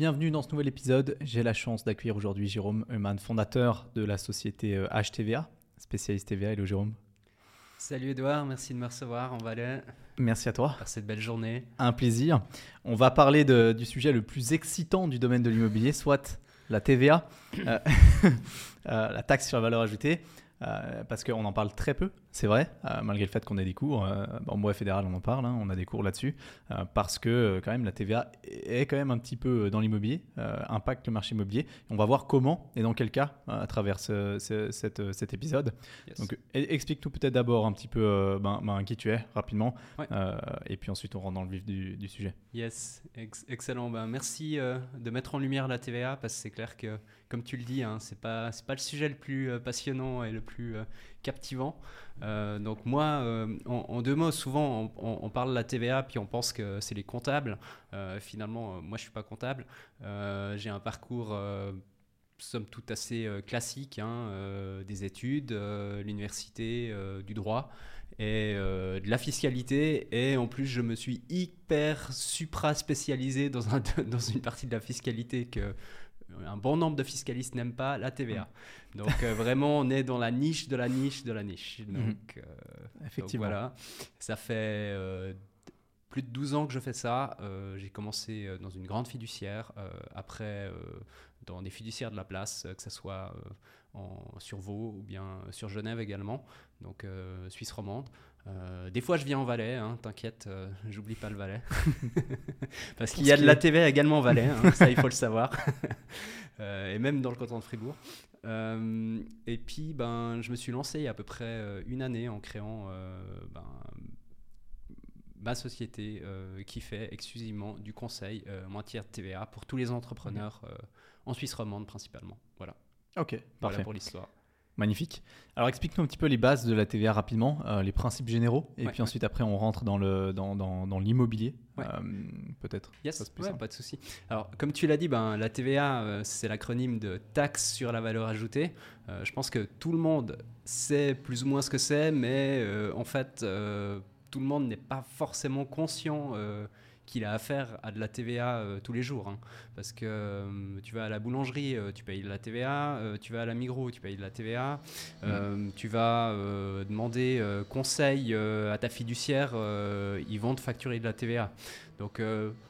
Bienvenue dans ce nouvel épisode. J'ai la chance d'accueillir aujourd'hui Jérôme Eumann, fondateur de la société HTVA, spécialiste TVA. Hello Jérôme. Salut Edouard, merci de me recevoir en Valais. Merci à toi. Pour cette belle journée. Un plaisir. On va parler de, du sujet le plus excitant du domaine de l'immobilier, soit la TVA, euh, euh, la taxe sur la valeur ajoutée. Euh, parce qu'on en parle très peu, c'est vrai, euh, malgré le fait qu'on ait des cours. Euh, en bref fédéral, on en parle, hein, on a des cours là-dessus, parce que quand même la TVA est quand même un petit peu dans l'immobilier, impacte le marché immobilier. On va voir comment et dans quel cas à travers cet, épisode. Donc explique-nous peut-être d'abord un petit peu ben, ben, qui tu es rapidement, et puis ensuite on rentre dans le vif du, sujet. Yes, excellent. Ben, merci de mettre en lumière la TVA, parce que c'est clair que comme tu le dis, hein, c'est pas pas le sujet le plus euh, passionnant et le plus euh, captivant. Euh, donc moi, en, deux mots, souvent on, parle de la TVA puis on pense que c'est les comptables. finalement, moi je suis pas comptable. J'ai un parcours somme toute assez classique, hein, des études, l'université, du droit et de la fiscalité. Et en plus, je me suis hyper supra spécialisé dans, dans une partie de la fiscalité que un bon nombre de fiscalistes n'aiment pas la TVA. Donc euh, vraiment, on est dans la niche de la niche de la niche. Donc, euh, Effectivement. voilà, ça fait euh, plus de 12 ans que je fais ça. J'ai commencé dans une grande fiduciaire, après dans des fiduciaires de la place, que ce soit en, sur Vaud ou bien sur Genève également, donc Suisse romande. Euh, des fois, je viens en Valais, hein, t'inquiète, euh, j'oublie pas le Valais. Parce qu'il y a de la TV également en Valais, hein, ça il faut le savoir. Euh, et même dans le canton de Fribourg. Et puis, ben, je me suis lancé il y a à peu près une année en créant ben, ma société qui fait exclusivement du conseil en matière de TVA pour tous les entrepreneurs en Suisse romande principalement. Voilà. Ok, parfait. Voilà pour l'histoire. Magnifique. Alors explique-nous un petit peu les bases de la TVA rapidement, euh, les principes généraux, et puis ensuite après on rentre dans le dans, dans, dans l'immobilier, euh, peut-être. Yes, pas de souci. Alors comme tu l'as dit, ben la TVA euh, c'est l'acronyme de taxe sur la valeur ajoutée. je pense que tout le monde sait plus ou moins ce que c'est, mais en fait tout le monde n'est pas forcément conscient qu'il a affaire à de la TVA euh, tous les jours. Hein. Parce que euh, tu vas à la boulangerie, euh, tu payes de la TVA, tu vas à la Migros, tu payes de la TVA, mm. tu vas demander conseil à ta fiduciaire, ils vont te facturer de la TVA. Donc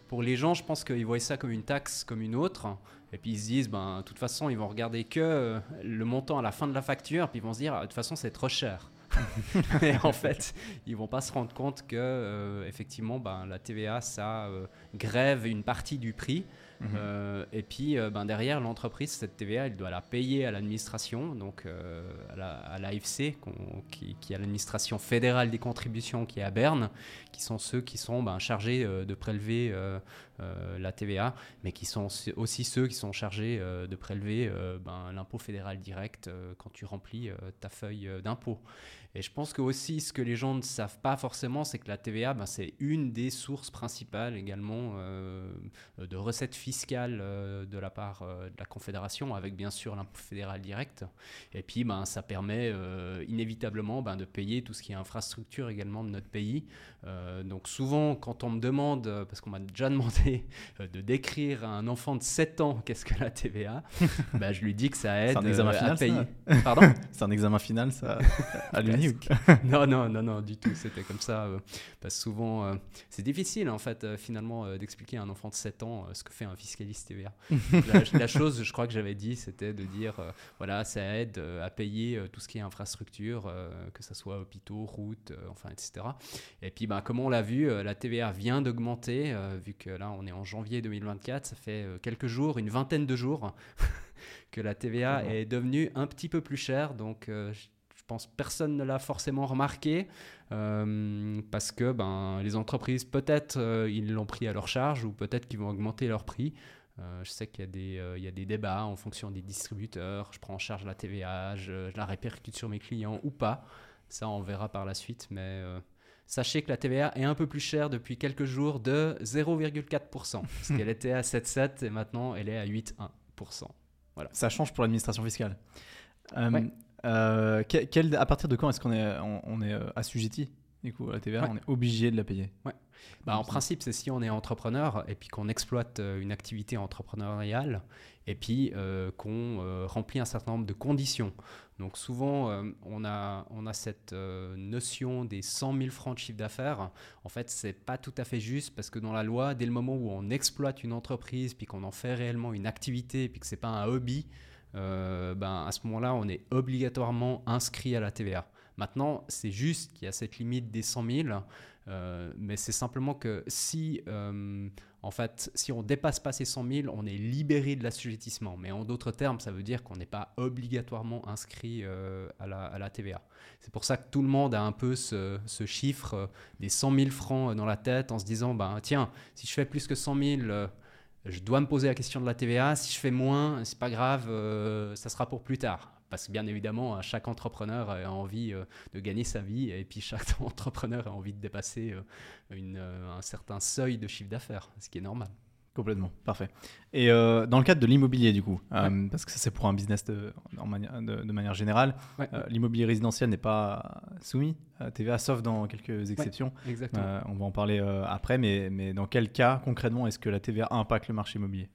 pour les gens, je pense qu'ils voient ça comme une taxe, comme une autre. Et puis ils se disent, ben, de toute façon, ils vont regarder que le montant à la fin de la facture, puis ils vont se dire, de toute façon, c'est trop cher. et en fait, ils vont pas se rendre compte que euh, effectivement, ben, la TVA, ça euh, grève une partie du prix. Mhm. Euh, et puis ben, derrière, l'entreprise, cette TVA, elle doit la payer à l'administration, donc à l'AFC, qui, qui, est l'administration fédérale des contributions qui est à Berne, qui sont ceux qui sont ben, chargés de prélever la TVA, mais qui sont aussi ceux qui sont chargés de prélever ben, l'impôt fédéral direct quand tu remplis ta feuille d'impôt. Et je pense que aussi, ce que les gens ne savent pas forcément, c'est que la TVA, ben, c'est une des sources principales également euh, de recettes fiscales euh, de la part euh, de la Confédération, avec bien sûr l'impôt fédéral direct. Et puis, ben, ça permet inévitablement ben, de payer tout ce qui est infrastructure également de notre pays. Donc souvent, quand on me demande, parce qu'on m'a déjà demandé de décrire à un enfant de 7 ans qu'est-ce que la TVA, ben, je lui dis que ça aide un examen final, à payer. Pardon C'est un examen final, ça non, non, non, non, du tout. C'était comme ça. Euh, parce que souvent, euh, c'est difficile, en fait, euh, finalement, d'expliquer à un enfant de 7 ans ce que fait un fiscaliste TVA. la, chose, je crois que j'avais dit, c'était de dire, voilà, ça aide à payer tout ce qui est infrastructure, que ce soit hôpitaux, routes, enfin, etc. Et puis, ben, comme on l'a vu, la TVA vient d'augmenter, vu que là, on est en janvier 2024, ça fait quelques jours, une vingtaine de jours. que la TVA est devenue un petit peu plus chère. Donc, pense personne ne l'a forcément remarqué euh, parce que ben, les entreprises, peut-être euh, ils l'ont pris à leur charge ou peut-être qu'ils vont augmenter leur prix. Euh, je sais qu'il y, a des, il y a des débats en fonction des distributeurs. Je prends en charge la TVA, je, la répercute sur mes clients ou pas. Ça, on verra par la suite. Mais sachez que la TVA est un peu plus chère depuis quelques jours de 0,4%. parce qu'elle était à 7,7 et maintenant elle est à 8,1%. Voilà. Ça change pour l'administration fiscale. Ouais. Euh, quel, à partir de quand est-ce qu'on est, on, est euh, assujetti? Du coup, la TVA, on est obligé de la payer. Ouais. Bah, en principe, c'est si on est entrepreneur et puis qu'on exploite euh, une activité entrepreneuriale et puis euh, qu'on euh, remplit un certain nombre de conditions. Donc souvent, on, a, on a cette notion des 100 000 francs de chiffre d'affaires. En fait, c'est pas tout à fait juste parce que dans la loi, dès le moment où on exploite une entreprise puis qu'on en fait réellement une activité puis que c'est pas un hobby, ben, à ce moment-là, on est obligatoirement inscrit à la TVA. Maintenant, c'est juste qu'il y a cette limite des 100 000, euh, mais c'est simplement que si, euh, en fait, si on dépasse pas ces 100 000, on est libéré de l'assujettissement. Mais en d'autres termes, ça veut dire qu'on n'est pas obligatoirement inscrit euh, à, la, TVA. C'est pour ça que tout le monde a un peu ce, chiffre des 100 000 francs dans la tête en se disant, ben, tiens, si je fais plus que 100 000 je dois me poser la question de la TVA. Si je fais moins, c'est pas grave, ça sera pour plus tard. Parce que bien évidemment, chaque entrepreneur a envie euh, de gagner sa vie et puis chaque entrepreneur a envie de dépasser euh, euh, un certain seuil de chiffre d'affaires, ce qui est normal. Complètement, parfait. Et dans le cadre de l'immobilier, du coup, parce que ça c'est pour un business de, de, manière générale, l'immobilier résidentiel n'est pas soumis à TVA, sauf dans quelques exceptions. exactement. on va en parler après, mais, mais dans quel cas concrètement est-ce que la TVA impacte le marché immobilier?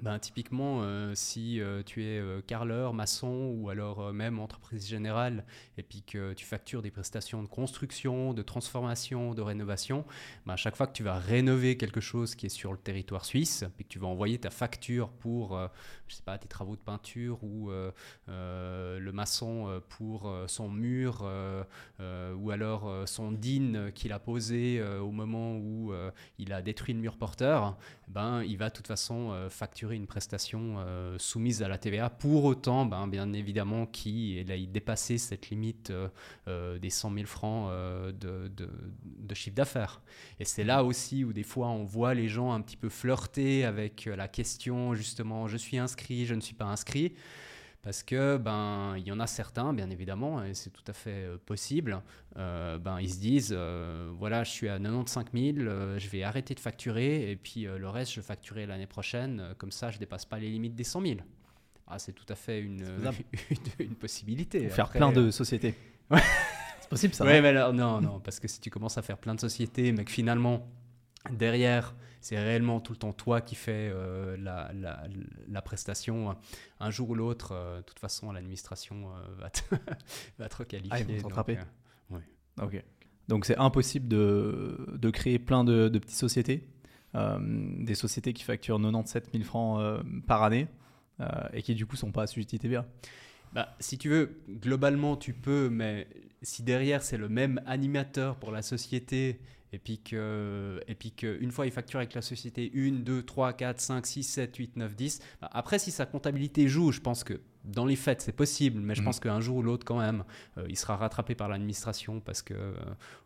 Ben, typiquement, euh, si euh, tu es euh, carleur, maçon ou alors même entreprise générale et puis que tu factures des prestations de construction, de transformation, de rénovation, ben, à chaque fois que tu vas rénover quelque chose qui est sur le territoire suisse, puis que tu vas envoyer ta facture pour, je sais pas, tes travaux de peinture ou le maçon pour son mur ou alors son din qu'il a posé au moment où il a détruit le mur porteur, ben, il va de toute façon facturer une prestation euh, soumise à la TVA, pour autant, ben, bien évidemment, qui ait dépassé cette limite euh, euh, des 100 000 francs de, chiffre d'affaires. Et c'est là aussi où des fois on voit les gens un petit peu flirter avec la question, justement, je suis inscrit, je ne suis pas inscrit. Parce que ben il y en a certains, bien évidemment, et c'est tout à fait euh, possible. Euh, ben ils se disent, euh, voilà, je suis à 95 000, je vais arrêter de facturer et puis le reste je facturerai l'année prochaine. comme ça, je dépasse pas les limites des 100 000. Ah, c'est tout à fait une, une, possibilité. faire plein de sociétés. c'est possible ça. Oui, mais non, non, parce que si tu commences à faire plein de sociétés, mais que finalement derrière c'est réellement tout le temps toi qui fais euh, la, la, prestation. Un jour ou l'autre, euh, de toute façon, l'administration euh, va, te va te requalifier. Ah, ils vont donc, oui. Ok. Donc c'est impossible de, de, créer plein de, de petites sociétés, des sociétés qui facturent 97 000 francs par année et qui du coup sont pas assujetties TVA. Bah, si tu veux, globalement, tu peux, mais si derrière c'est le même animateur pour la société et puis que et puis qu'une fois il facture avec la société 1, 2, 3, 4, 5, 6, 7, 8, 9, 10, après si sa comptabilité joue, je pense que dans les faits, c'est possible, mais je mhm. pense qu'un jour ou l'autre, quand même, euh, il sera rattrapé par l'administration parce que euh,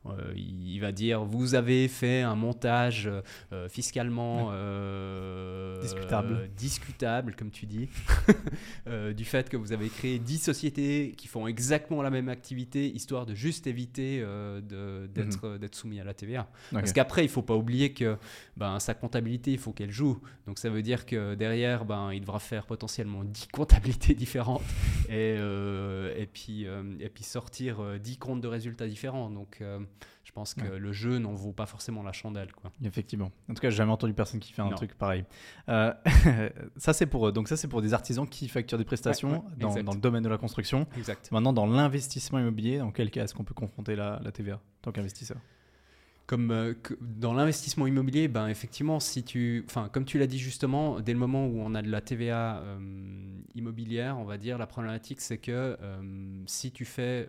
euh, il va dire vous avez fait un montage fiscalement discutable. discutable, comme tu dis, du fait que vous avez créé 10 sociétés qui font exactement la même activité, histoire de juste éviter mhm. d'être soumis à la TVA. Parce qu'après, il ne faut pas oublier que ben, sa comptabilité, il faut qu'elle joue. Donc ça veut dire que derrière, ben, il devra faire potentiellement 10 comptabilités différentes et, euh, et, puis, euh, et puis sortir 10 euh, comptes de résultats différents. Donc je pense que le jeu n'en vaut pas forcément la chandelle. Quoi. Effectivement. En tout cas, j'ai jamais entendu personne qui fait un truc pareil. ça, c'est pour, donc ça, c'est pour des artisans qui facturent des prestations dans, dans, le domaine de la construction. Exact. Maintenant, dans l'investissement immobilier, dans quel cas est-ce qu'on peut confronter la, la TVA en tant qu'investisseur? Comme euh, dans l'investissement immobilier, ben effectivement, si tu, enfin, comme tu l'as dit justement, dès le moment où on a de la TVA euh, immobilière, on va dire, la problématique c'est que euh, si tu fais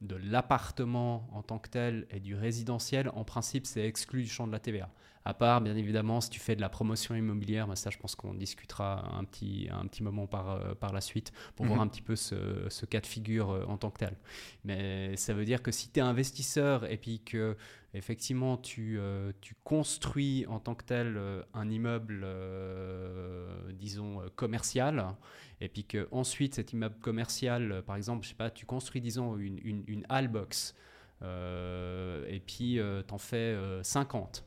de l'appartement en tant que tel et du résidentiel, en principe, c'est exclu du champ de la TVA. À part, bien évidemment, si tu fais de la promotion immobilière, ben ça, je pense qu'on discutera un petit, un petit moment par, par la suite pour voir mhm. un petit peu ce, ce, cas de figure en tant que tel. Mais ça veut dire que si tu es investisseur et puis que effectivement, tu, euh, tu, construis en tant que tel euh, un immeuble, euh, disons, commercial, et puis que ensuite cet immeuble commercial, par exemple, je sais pas, tu construis, disons, une, une, une box, et puis tu en fais 50.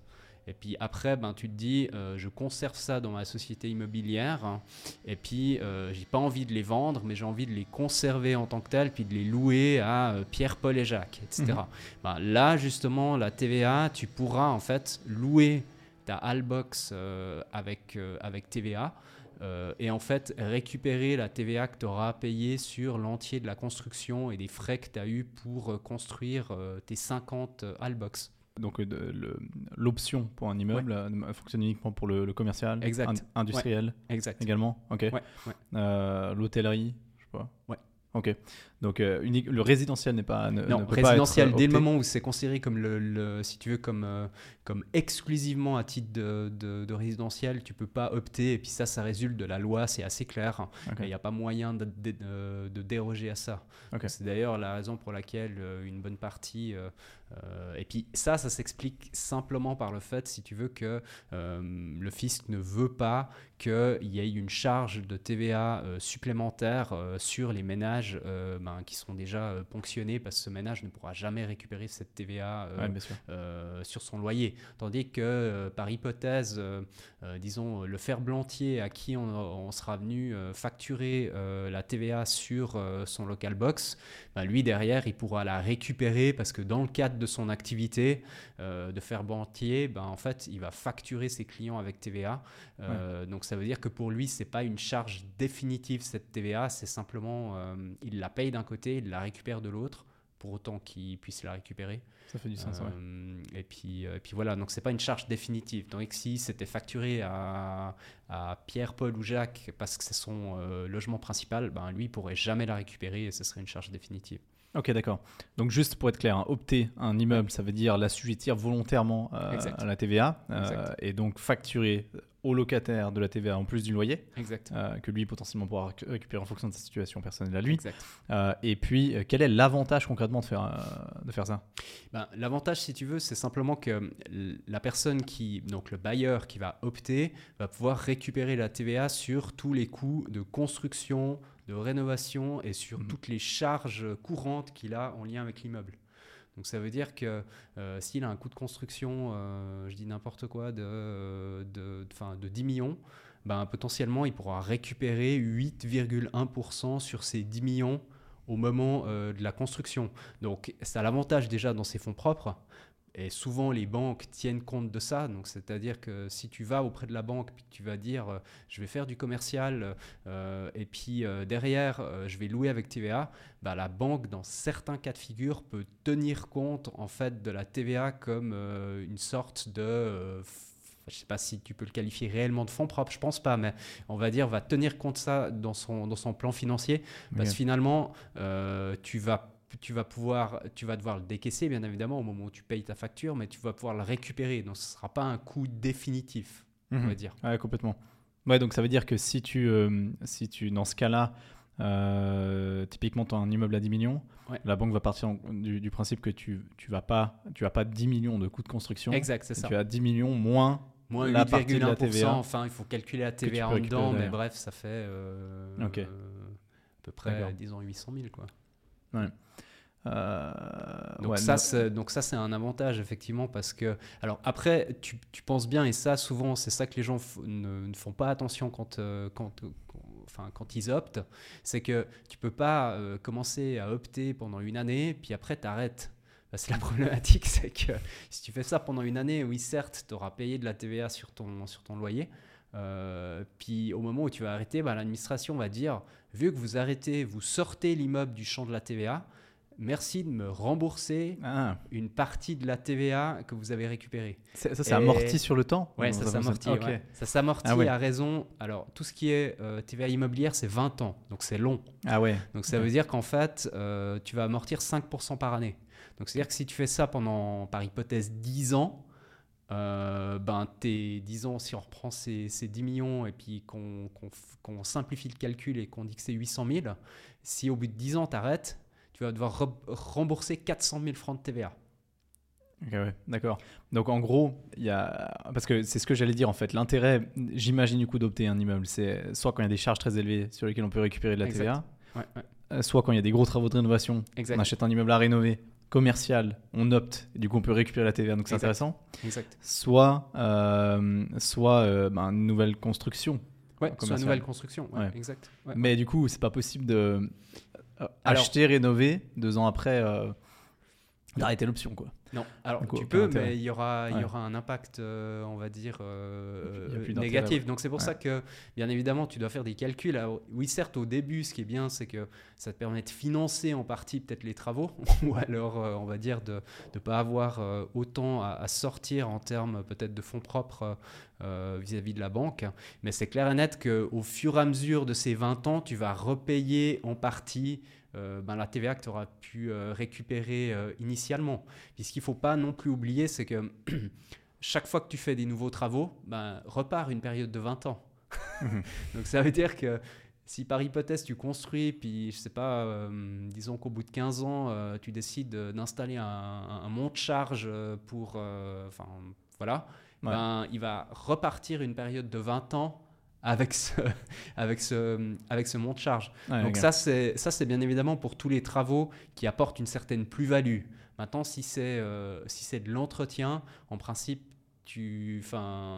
Et puis après, ben, tu te dis, euh, je conserve ça dans ma société immobilière, hein, et puis euh, j'ai pas envie de les vendre, mais j'ai envie de les conserver en tant que tels, puis de les louer à euh, Pierre, Paul et Jacques, etc. Mhm. Ben, là, justement, la TVA, tu pourras en fait louer ta Albox euh, avec, avec TVA. euh, et en fait, récupérer la TVA que tu auras payée sur l'entier de la construction et des frais que tu as eu pour euh, construire euh, tes 50 euh, Albox. Donc euh, l'option pour un immeuble euh, fonctionne uniquement pour le, le commercial, Exact. in- industriel Exact. également. Ok. Euh, L'hôtellerie, je sais pas. Ouais. Ok. Donc euh, unique, le résidentiel n'est pas. Ne, Non, ne peut pas résidentiel, être dès le moment où c'est considéré comme, le, le- si tu veux, comme, euh, comme exclusivement à titre de, de- de résidentiel, tu peux pas opter. Et puis ça, ça résulte de la loi, c'est assez clair. Il n'y a pas moyen de, déroger à ça. C'est d'ailleurs la raison pour laquelle une bonne partie... euh, et puis ça, ça s'explique simplement par le fait, si tu veux, que euh, le fisc ne veut pas qu'il y ait une charge de TVA euh, supplémentaire sur les ménages ben, qui sont déjà ponctionnés parce que ce ménage ne pourra jamais récupérer cette TVA Ouais, sur son loyer. Tandis que, par hypothèse, disons, le ferblantier à qui on, on sera venu facturer la TVA sur son local box, ben, lui, derrière, il pourra la récupérer parce que dans le cadre de son activité euh, de ferblantier, ben, en fait, il va facturer ses clients avec TVA. Euh, Donc, ça veut dire que pour lui, c'est pas une charge définitive, cette TVA, c'est simplement, euh, il la paye d'un côté, il la récupère de l'autre, pour autant qu'il puisse la récupérer. Ça fait du sens. ouais. Euh, et, puis, euh, et puis voilà, donc c'est pas une charge définitive. Que si c'était facturé à, à Pierre, Paul ou Jacques parce que c'est son euh, logement principal, ben lui il pourrait jamais la récupérer et ce serait une charge définitive. Ok, d'accord. Donc juste pour être clair, hein, opter un immeuble, ça veut dire l'assujettir volontairement euh, à la TVA euh, et donc facturer au locataire de la TVA en plus du loyer Exact. euh, que lui potentiellement pourra réc- récupérer en fonction de sa situation personnelle à lui. Exact. Et puis, quel est l'avantage concrètement de faire, de faire ça? Ben, L'avantage, si tu veux, c'est simplement que la personne qui, donc le bailleur qui va opter, va pouvoir récupérer la TVA sur tous les coûts de construction, de rénovation et sur Mhm. toutes les charges courantes qu'il a en lien avec l'immeuble. Donc ça veut dire que euh, s'il a un coût de construction, euh, je dis n'importe quoi, de, euh, de, de 10 millions, ben, potentiellement il pourra récupérer 8,1% sur ces 10 millions au moment euh, de la construction. Donc ça a l'avantage déjà dans ses fonds propres. Et souvent, les banques tiennent compte de ça. Donc, c'est-à-dire que si tu vas auprès de la banque, puis tu vas dire, euh, je vais faire du commercial, euh, et puis euh, derrière, je vais louer avec TVA, bah, la banque, dans certains cas de figure, peut tenir compte en fait de la TVA comme une sorte de je ne sais pas si tu peux le qualifier réellement de fonds propres, je pense pas, mais on va dire va tenir compte de ça dans son, dans son plan financier, parce que finalement, euh, tu vas tu vas pouvoir, tu vas devoir le décaisser bien évidemment au moment où tu payes ta facture, mais tu vas pouvoir le récupérer, donc ce ne sera pas un coût définitif, on Mhm. va dire. Ouais, complètement. Ouais, donc ça veut dire que si tu, euh, si tu dans ce cas-là, euh, typiquement, tu as un immeuble à 10 millions, Ouais. la banque va partir en- du, du principe que tu tu vas pas, tu as pas 10 millions de coûts de construction. Exact, c'est ça. Tu as 10 millions moins. Moins la partie de la 8,1%, TVA enfin il faut calculer la TVA en dedans, mais bref, ça fait euh, Ok. euh, à peu près, disons, 800 000 quoi. Euh, Donc, ouais, ça, c'est, donc ça, c'est un avantage, effectivement, parce que... Alors après, tu, tu penses bien, et ça, souvent, c'est ça que les gens ne, ne font pas attention quand, euh, quand, quand- enfin, quand ils optent, c'est que tu peux pas euh, commencer à opter pendant une année, puis après, tu arrêtes. C'est la problématique, c'est que si tu fais ça pendant une année, oui, certes, tu auras payé de la TVA sur ton, sur ton loyer, euh, puis au moment où tu vas arrêter, bah, l'administration va dire, vu que vous arrêtez, vous sortez l'immeuble du champ de la TVA, merci de me rembourser Ah, une partie de la TVA que vous avez récupérée. ça, amorti sur le temps Comment ça s'amortit. Ouais. Ça s'amortit Ah ouais. à raison. Alors, tout ce qui est euh, TVA immobilière, c'est 20 ans. Donc, c'est long. Ah ouais. Donc, ça veut dire qu'en fait, euh, tu vas amortir 5% par année. Donc, c'est-à-dire que si tu fais ça pendant, par hypothèse, 10 ans, euh, ben, tes 10 ans, si on reprend ces, ces 10 millions et puis qu'on qu'on f- qu'on simplifie le calcul et qu'on dit que c'est 800 000, si au bout de 10 ans, tu arrêtes, tu vas devoir re- rembourser 400 000 francs de TVA. Ok, ouais, d'accord. Donc en gros, il y a parce que c'est ce que j'allais dire en fait. L'intérêt, j'imagine du coup d'opter un immeuble, c'est soit quand il y a des charges très élevées sur lesquelles on peut récupérer de la Exact. TVA, Ouais, ouais. euh, soit quand il y a des gros travaux de rénovation, Exact. on achète un immeuble à rénover. Commercial, on opte, et du coup on peut récupérer la TVA, donc c'est intéressant. Exact. Soit, euh, soit euh, ben, une nouvelle construction. Ouais, soit commercial. nouvelle construction. Ouais, Ouais. Exact. Ouais. Mais du coup, c'est pas possible de euh, Alors- acheter, rénover, deux ans après, euh, d'arrêter l'option. quoi. Non, alors Donc, tu peux, mais il y aura, il y aura un impact, euh, on va dire, euh, d'intérêt, négatif. ouais. Donc c'est pour Ouais. ça que, bien évidemment, tu dois faire des calculs. Alors, oui, certes, au début, ce qui est bien, c'est que ça te permet de financer en partie peut-être les travaux, ou alors, euh, on va dire, de ne pas avoir euh, autant à, à sortir en termes peut-être de fonds propres euh, vis-à-vis de la banque. Mais c'est clair et net qu'au fur et à mesure de ces 20 ans, tu vas repayer en partie euh, ben, la TVA que tu auras pu euh, récupérer euh, initialement. Puis ce qu'il ne faut pas non plus oublier, c'est que chaque fois que tu fais des nouveaux travaux, ben, repart une période de 20 ans. Donc ça veut dire que si par hypothèse tu construis, puis je sais pas, disons qu'au bout de 15 ans, tu décides de- d'installer un, un, un monte-charge euh, pour... Enfin, voilà. Ouais. Ben, il va repartir une période de 20 ans avec ce, avec ce, avec ce monte-charge. Ouais, Donc ok. ça, c'est ça, c'est bien évidemment pour tous les travaux qui apportent une certaine plus-value. Maintenant, si c'est euh, si c'est de l'entretien, en principe, tu,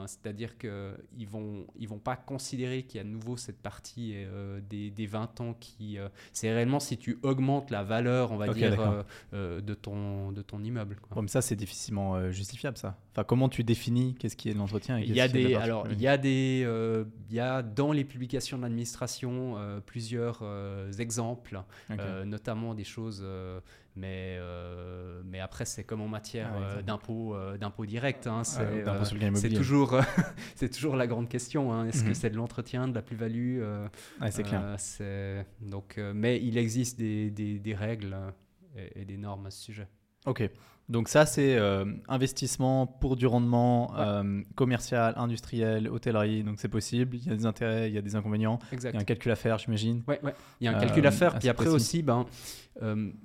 c'est-à-dire que ils vont ils vont pas considérer qu'il y a de nouveau cette partie euh, des, des 20 ans qui euh, c'est réellement si tu augmentes la valeur, on va dire, euh, de ton de ton immeuble. quoi. Bon, mais ça, c'est difficilement justifiable, ça. Enfin, comment tu définis qu'est-ce qui est de l'entretien et Il y a des, alors, il y a des, euh, il y a dans les publications de l'administration euh, plusieurs euh, exemples, euh, notamment des choses, mais, mais après c'est comme en matière Ah d'impôt, d'impôt direct. hein, c'est, toujours, c'est toujours la grande question. hein, Est-ce Mhm. que c'est de l'entretien, de la plus-value c'est clair. donc, mais il existe des, des- des règles et, et des normes à ce sujet. Ok. Donc ça, c'est euh, investissement pour du rendement Ouais. euh, commercial, industriel, hôtellerie. Donc c'est possible. Il y a des intérêts, il y a des inconvénients. Il y a un calcul à faire, j'imagine. Ouais, ouais. Il y a un Euh, calcul à faire. Puis après précis. aussi, ben,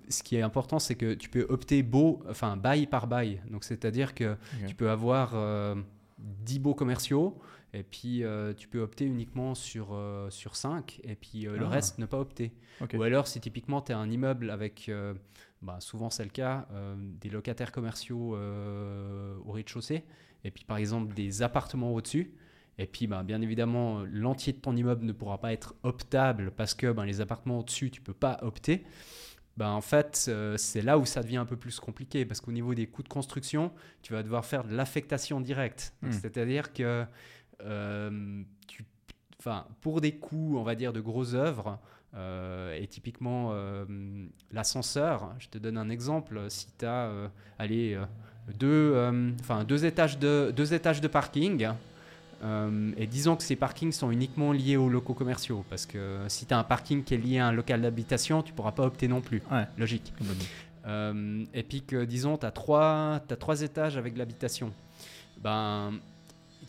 ce qui est important, c'est que tu peux opter beau, enfin bail par bail. Donc c'est-à-dire que tu peux avoir euh, 10 beaux commerciaux. Et puis, euh, tu peux opter uniquement sur, euh, sur 5, et puis euh, le Ah. reste, ne pas opter. Ou alors, si typiquement, tu as un immeuble avec, bah, souvent c'est le cas, euh, des locataires commerciaux euh, au rez-de-chaussée, et puis par exemple des appartements au-dessus, et puis bah, bien évidemment, l'entier de ton immeuble ne pourra pas être optable parce que ben, les appartements au-dessus, tu peux pas opter. Ben, en fait, euh, c'est là où ça devient un peu plus compliqué parce qu'au niveau des coûts de construction, tu vas devoir faire de l'affectation directe. Hmm. C'est-à-dire que tu, pour des coûts, on va dire, de grosses œuvres, euh, et typiquement euh, l'ascenseur, je te donne un exemple, si tu as euh, allez, deux, enfin, deux, étages de, deux étages de parking, et disons que ces parkings sont uniquement liés aux locaux commerciaux, parce que si tu as un parking qui est lié à un local d'habitation, tu pourras pas opter non plus. Ouais. Logique. Et puis que, disons, tu as trois, t'as trois étages avec l'habitation. Ben,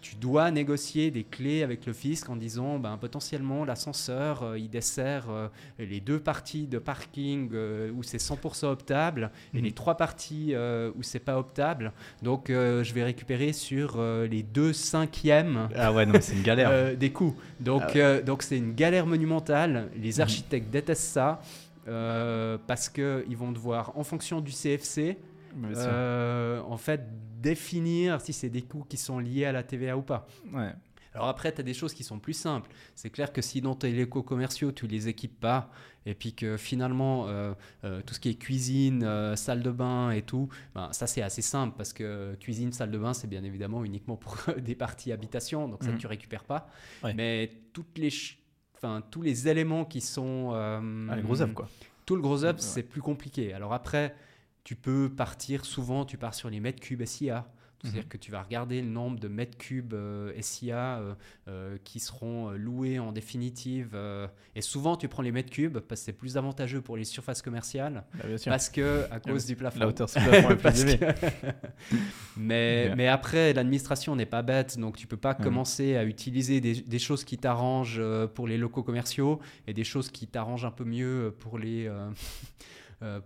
tu dois négocier des clés avec le fisc en disant ben, potentiellement l'ascenseur euh, il dessert euh, les deux parties de parking euh, où c'est 100% optable et Mhm. les trois parties où c'est pas optable. Donc je vais récupérer sur les deux cinquièmes Ah ouais, non, mais c'est une galère. des coûts. Donc Ah donc c'est une galère monumentale. Les Mhm. architectes détestent ça parce que ils vont devoir, en fonction du CFC, en fait définir si c'est des coûts qui sont liés à la TVA ou pas. Ouais. Alors après, tu as des choses qui sont plus simples. C'est clair que si dans tes locaux commerciaux, tu les équipes pas, et puis que finalement, euh, euh, tout ce qui est cuisine, euh, salle de bain et tout, ben, ça c'est assez simple parce que cuisine, salle de bain, c'est bien évidemment uniquement pour des parties habitation, donc ça Mhm. tu récupères pas. Ouais. Mais toutes les Enfin, tous les éléments qui sont... euh, Ah, les gros œuvres, quoi. tout le gros up, Ouais. c'est plus compliqué. Alors après, tu peux partir, souvent tu pars sur les mètres cubes SIA. C'est-à-dire Mhm. que tu vas regarder le nombre de mètres cubes euh, SIA euh, euh, qui seront loués en définitive. et souvent, tu prends les mètres cubes parce que c'est plus avantageux pour les surfaces commerciales. Bah, bien sûr. Parce que, à cause du plafond. La hauteur sous plafond est plus Parce élevée. que- mais, après, l'administration n'est pas bête, donc tu peux pas Mhm. commencer à utiliser des, des choses qui t'arrangent pour les locaux commerciaux et des choses qui t'arrangent un peu mieux pour les,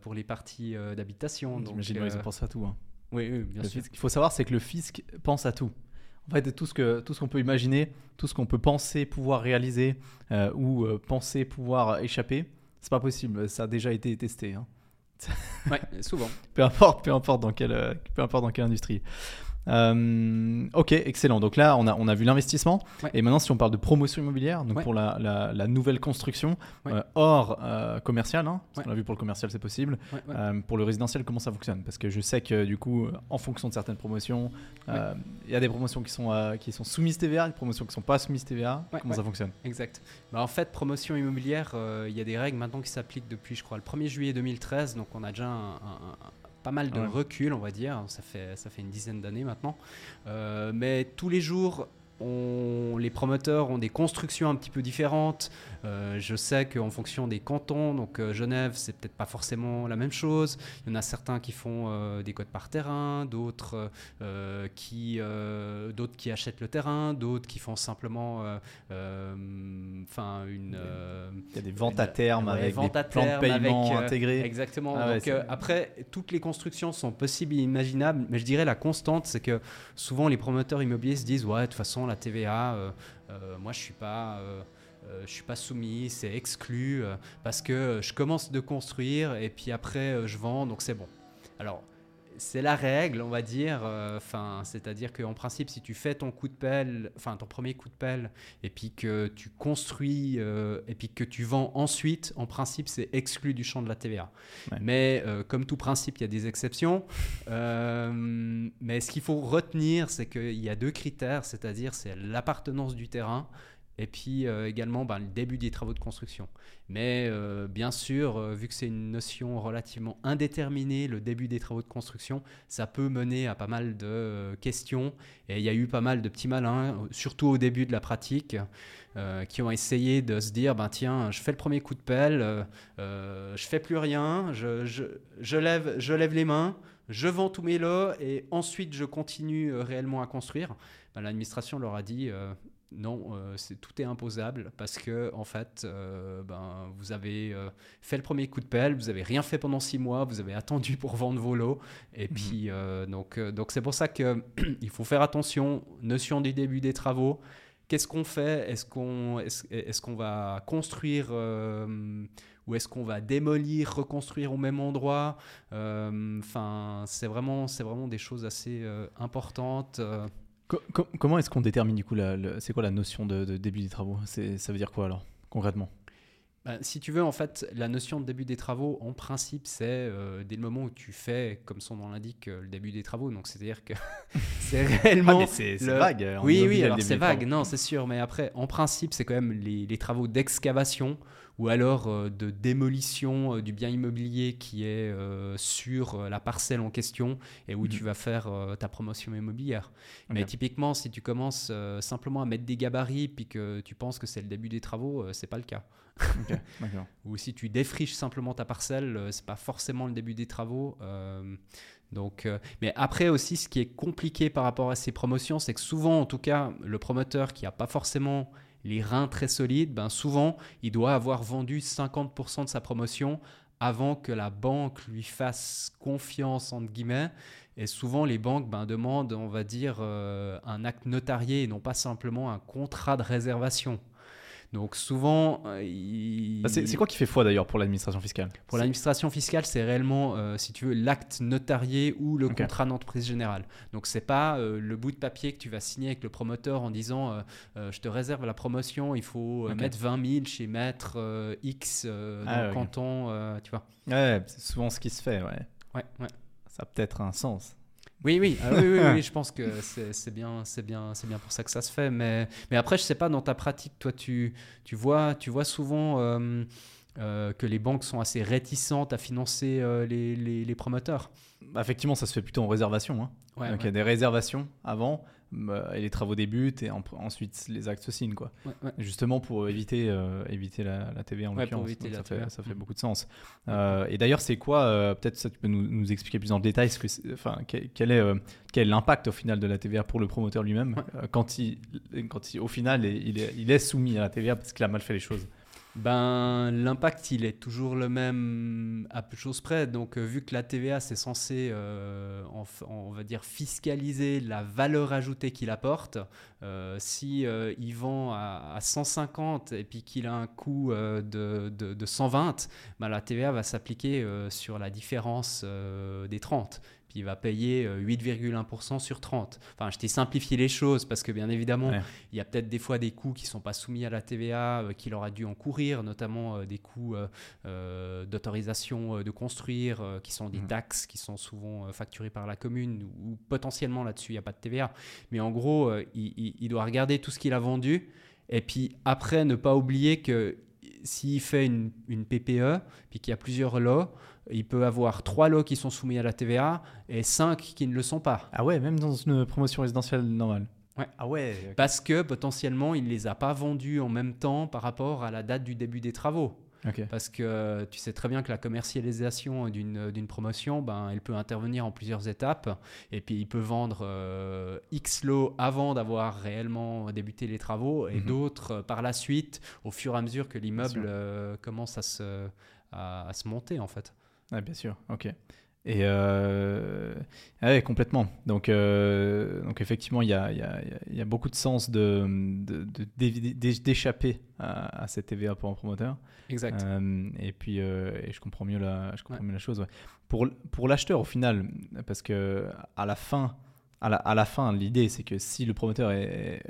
pour les parties euh, d'habitation. J'imagine, ouais, ils euh, pensé à tout. hein. oui, oui, bien Le sûr. Ce qu'il faut savoir, c'est que le fisc pense à tout. En fait, tout ce que tout ce qu'on peut imaginer, tout ce qu'on peut penser pouvoir réaliser euh, ou euh, penser pouvoir échapper, c'est pas possible. Ça a déjà été testé. hein. Ouais, souvent. peu importe, peu importe dans quelle, euh, peu importe dans quelle industrie. Euh, ok, excellent. Donc là, on a, on a vu l'investissement. Ouais. Et maintenant, si on parle de promotion immobilière, donc Ouais. pour la, la- la nouvelle construction, Ouais. euh, hors euh, commercial, hein, parce qu'on a vu pour le commercial, c'est possible. Euh, pour le résidentiel, comment ça fonctionne? Parce que je sais que du coup, en fonction de certaines promotions, il y a des promotions qui sont, qui sont soumises TVA, des promotions qui ne sont pas soumises TVA. Comment ça fonctionne? Exact. Bah, en fait, promotion immobilière, il y a des règles maintenant qui s'appliquent depuis, je crois, le 1er juillet 2013. Donc, on a déjà un- un- un- pas mal de Ouais. recul, on va dire. Ça fait, ça fait une dizaine d'années maintenant. Euh, mais tous les jours, on- les promoteurs ont des constructions un petit peu différentes. Euh, je sais qu'en fonction des cantons, donc euh, Genève, c'est peut-être pas forcément la même chose. Il y en a certains qui font euh, des codes par terrain, d'autres euh, qui, d'autres qui achètent le terrain, d'autres qui font simplement, enfin une. Il y a des ventes à terme avec des plans de paiement intégrés. Exactement. Ah Donc après, toutes les constructions sont possibles et imaginables, mais je dirais la constante, c'est que souvent les promoteurs immobiliers se disent ouais, de toute façon la TVA, moi je suis pas. Euh, je suis pas soumis, c'est exclu euh, parce que euh, je commence de construire et puis après je vends, donc c'est bon. Alors c'est la règle, on va dire. euh, Enfin, c'est-à-dire qu'en principe, si tu fais ton coup de pelle, enfin ton premier coup de pelle, et puis que tu construis euh, et puis que tu vends ensuite, en principe, c'est exclu du champ de la TVA. Ouais. Mais euh, comme tout principe, il y a des exceptions. Mais ce qu'il faut retenir, c'est qu'il y a deux critères, c'est-à-dire c'est l'appartenance du terrain. Et puis euh, également ben, le début des travaux de construction. Mais euh, bien sûr, euh, vu que c'est une notion relativement indéterminée, le début des travaux de construction, ça peut mener à pas mal de questions. Et il y a eu pas mal de petits malins, surtout au début de la pratique, qui ont essayé de se dire, ben tiens, je fais le premier coup de pelle, je fais plus rien, je, lève, les mains, je vends tous mes lots et ensuite je continue réellement à construire. Ben, L'administration leur a dit, non, euh, c'est tout est imposable parce que en fait, euh, ben, vous avez euh, fait le premier coup de pelle, vous avez rien fait pendant six mois, vous avez attendu pour vendre vos lots, et puis euh, donc donc c'est pour ça que il faut faire attention. Notion du début des travaux. Qu'est-ce qu'on fait? Est-ce qu'on est-ce, qu'on va construire ou est-ce qu'on va démolir, reconstruire au même endroit? Enfin, c'est vraiment c'est vraiment des choses assez importantes. Co- co- comment est-ce qu'on détermine du coup c'est quoi la notion de, de début des travaux? C'est- Ça veut dire quoi alors concrètement? Ben, si tu veux, en fait, la notion de début des travaux, en principe, c'est euh, dès le moment où tu fais, comme son nom l'indique, euh, le début des travaux. Donc, c'est-à-dire que c'est réellement. Ah, c'est le- vague. Oui, oui, alors c'est vague, non, c'est sûr. Mais après, en principe, c'est quand même les, les travaux d'excavation ou alors euh, de démolition euh, du bien immobilier qui est euh, sur la parcelle en question et où Mhm. tu vas faire ta promotion immobilière. Mais typiquement, si tu commences simplement à mettre des gabarits puis que tu penses que c'est le début des travaux, c'est pas le cas. Ou si tu défriches simplement ta parcelle, c'est pas forcément le début des travaux. donc, euh, mais après aussi, ce qui est compliqué par rapport à ces promotions, c'est que souvent, en tout cas, le promoteur qui a pas forcément les reins très solides, ben souvent, il doit avoir vendu 50% de sa promotion avant que la banque lui fasse confiance entre guillemets. Et souvent, les banques ben, demandent, on va dire, euh, un acte notarié et non pas simplement un contrat de réservation. Donc souvent, euh, il- Bah, c'est quoi qui fait foi d'ailleurs pour l'administration fiscale? Pour l'administration fiscale, c'est réellement, euh, si tu veux, l'acte notarié ou le contrat d'entreprise générale. Donc, c'est pas euh, le bout de papier que tu vas signer avec le promoteur en disant euh, Je te réserve la promotion, il faut mettre 20 000 chez maître X euh, dans Ah, le canton, tu vois. Ouais, c'est souvent ce qui se fait, ouais. Ouais, ouais. Ça a peut-être un sens. Oui, oui, ah oui, oui, oui, je pense que c'est bien, c'est bien, c'est bien pour ça que ça se fait. Mais, mais après, je sais pas, dans ta pratique, toi, tu, tu vois, tu vois souvent euh, euh, que les banques sont assez réticentes à financer euh, les, les, les promoteurs? Bah, effectivement, ça se fait plutôt en réservation. hein. Ouais, Donc il y a des réservations avant, et les travaux débutent, et en- ensuite les actes se signent. Quoi. ouais, ouais. Justement pour éviter, euh, éviter la, la TVA en Ouais, l'occurrence. ça, fait, ça fait Mm. beaucoup de sens. Euh, et d'ailleurs, c'est quoi, euh, peut-être ça tu peux nous, nous expliquer plus en détail, ce que enfin, quel, est, quel est l'impact au final de la TVA pour le promoteur lui-même quand, il, quand il, au final il est, il est soumis à la TVA parce qu'il a mal fait les choses? Ben, L'impact, il est toujours le même à peu de choses près. Donc, euh, vu que la TVA, c'est censé, euh, va dire, fiscaliser la valeur ajoutée qu'il apporte, euh, si il vend à, 150 et puis qu'il a un coût de, de, 120, ben, la TVA va s'appliquer sur la différence des 30 il va payer 8,1% euh, sur 30. Enfin, je t'ai simplifié les choses parce que bien évidemment, il y a peut-être des fois des coûts qui ne sont pas soumis à la TVA, euh, qu'il aura dû encourir, notamment euh, des coûts d'autorisation de construire, qui sont des mmh. taxes qui sont souvent facturées par la commune, ou potentiellement là-dessus, il n'y a pas de TVA. Mais en gros, il, doit regarder tout ce qu'il a vendu. Et puis après, ne pas oublier que s'il fait une, une PPE, puis qu'il y a plusieurs lots, il peut avoir trois lots qui sont soumis à la TVA et cinq qui ne le sont pas. Ah ouais, même dans une promotion résidentielle normale. Ouais. Ah ouais. Parce que potentiellement, il ne les a pas vendus en même temps par rapport à la date du début des travaux. Parce que tu sais très bien que la commercialisation d'une promotion, ben, elle peut intervenir en plusieurs étapes. Et puis, il peut vendre euh, X lots avant d'avoir réellement débuté les travaux et mhm. d'autres euh, par la suite, au fur et à mesure que l'immeuble euh, commence à se, à se monter, en fait. Ah, bien sûr, ok. Et euh... Ah complètement. Donc, euh... donc effectivement, il y a, y, a, y a, beaucoup de sens d'échapper de, de, à, à, cette TVA pour un promoteur. Exact. Euh, et puis, euh, et je comprends mieux la, je comprends mieux la chose. Ouais. Pour, pour l'acheteur, au final, parce que à la fin, à la, à la fin, l'idée, c'est que si le promoteur est,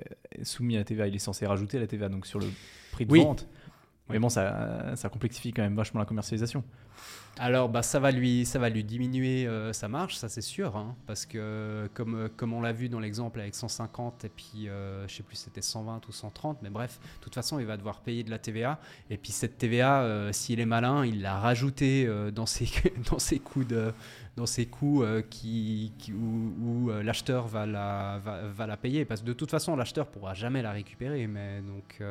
soumis à la TVA, il est censé rajouter la TVA donc sur le prix de vente. Mais bon, ça, ça complexifie quand même vachement la commercialisation. Alors, bah, ça, va lui, ça va lui diminuer euh, sa marge, ça c'est sûr, hein, parce que comme, euh, comme on l'a vu dans l'exemple avec 150 et puis euh, je sais plus c'était 120 ou 130, mais bref, de toute façon il va devoir payer de la TVA et puis cette TVA, s'il est malin, il l'a rajouté dans ses dans ses coûts de dans ses coûts qui, où, l'acheteur va la va, va, la payer parce que de toute façon l'acheteur pourra jamais la récupérer, mais donc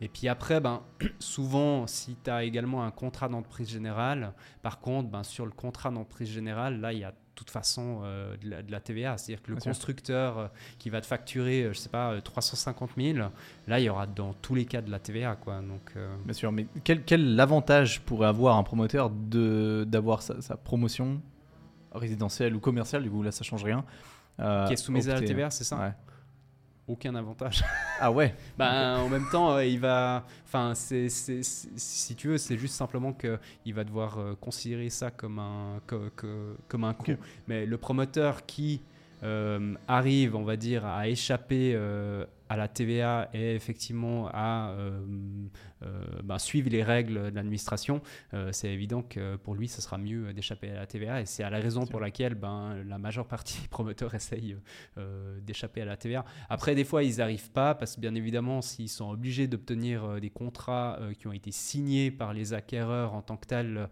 et puis après ben souvent si tu as également un contrat d'entreprise générale par contre, ben, sur le contrat d'entreprise générale, là, il y a de toute façon euh, de, la, TVA. C'est-à-dire que le constructeur euh, qui va te facturer, euh, je sais pas, 350 000, là, il y aura dans tous les cas de la TVA. Quoi. Donc, Bien sûr, mais quel, quel avantage pourrait avoir un promoteur d'avoir sa, sa, promotion résidentielle ou commerciale Du coup, là, ça change rien. qui est soumise à la TVA, c'est ça aucun avantage. Ah ouais ben, En même temps, euh, il va. Enfin, c'est, si tu veux, c'est juste simplement qu'il va devoir euh, considérer ça comme un, comme un coût. Mais le promoteur qui euh, arrive, on va dire, à échapper à la TVA et effectivement à euh, euh, ben, suivre les règles de l'administration, euh, c'est évident que pour lui, ce sera mieux d'échapper à la TVA. Et c'est à la raison pour laquelle ben, la majeure partie des promoteurs essayent d'échapper à la TVA. Après, des fois, ils n'arrivent pas parce que bien évidemment, s'ils sont obligés d'obtenir des contrats qui ont été signés par les acquéreurs en tant que tels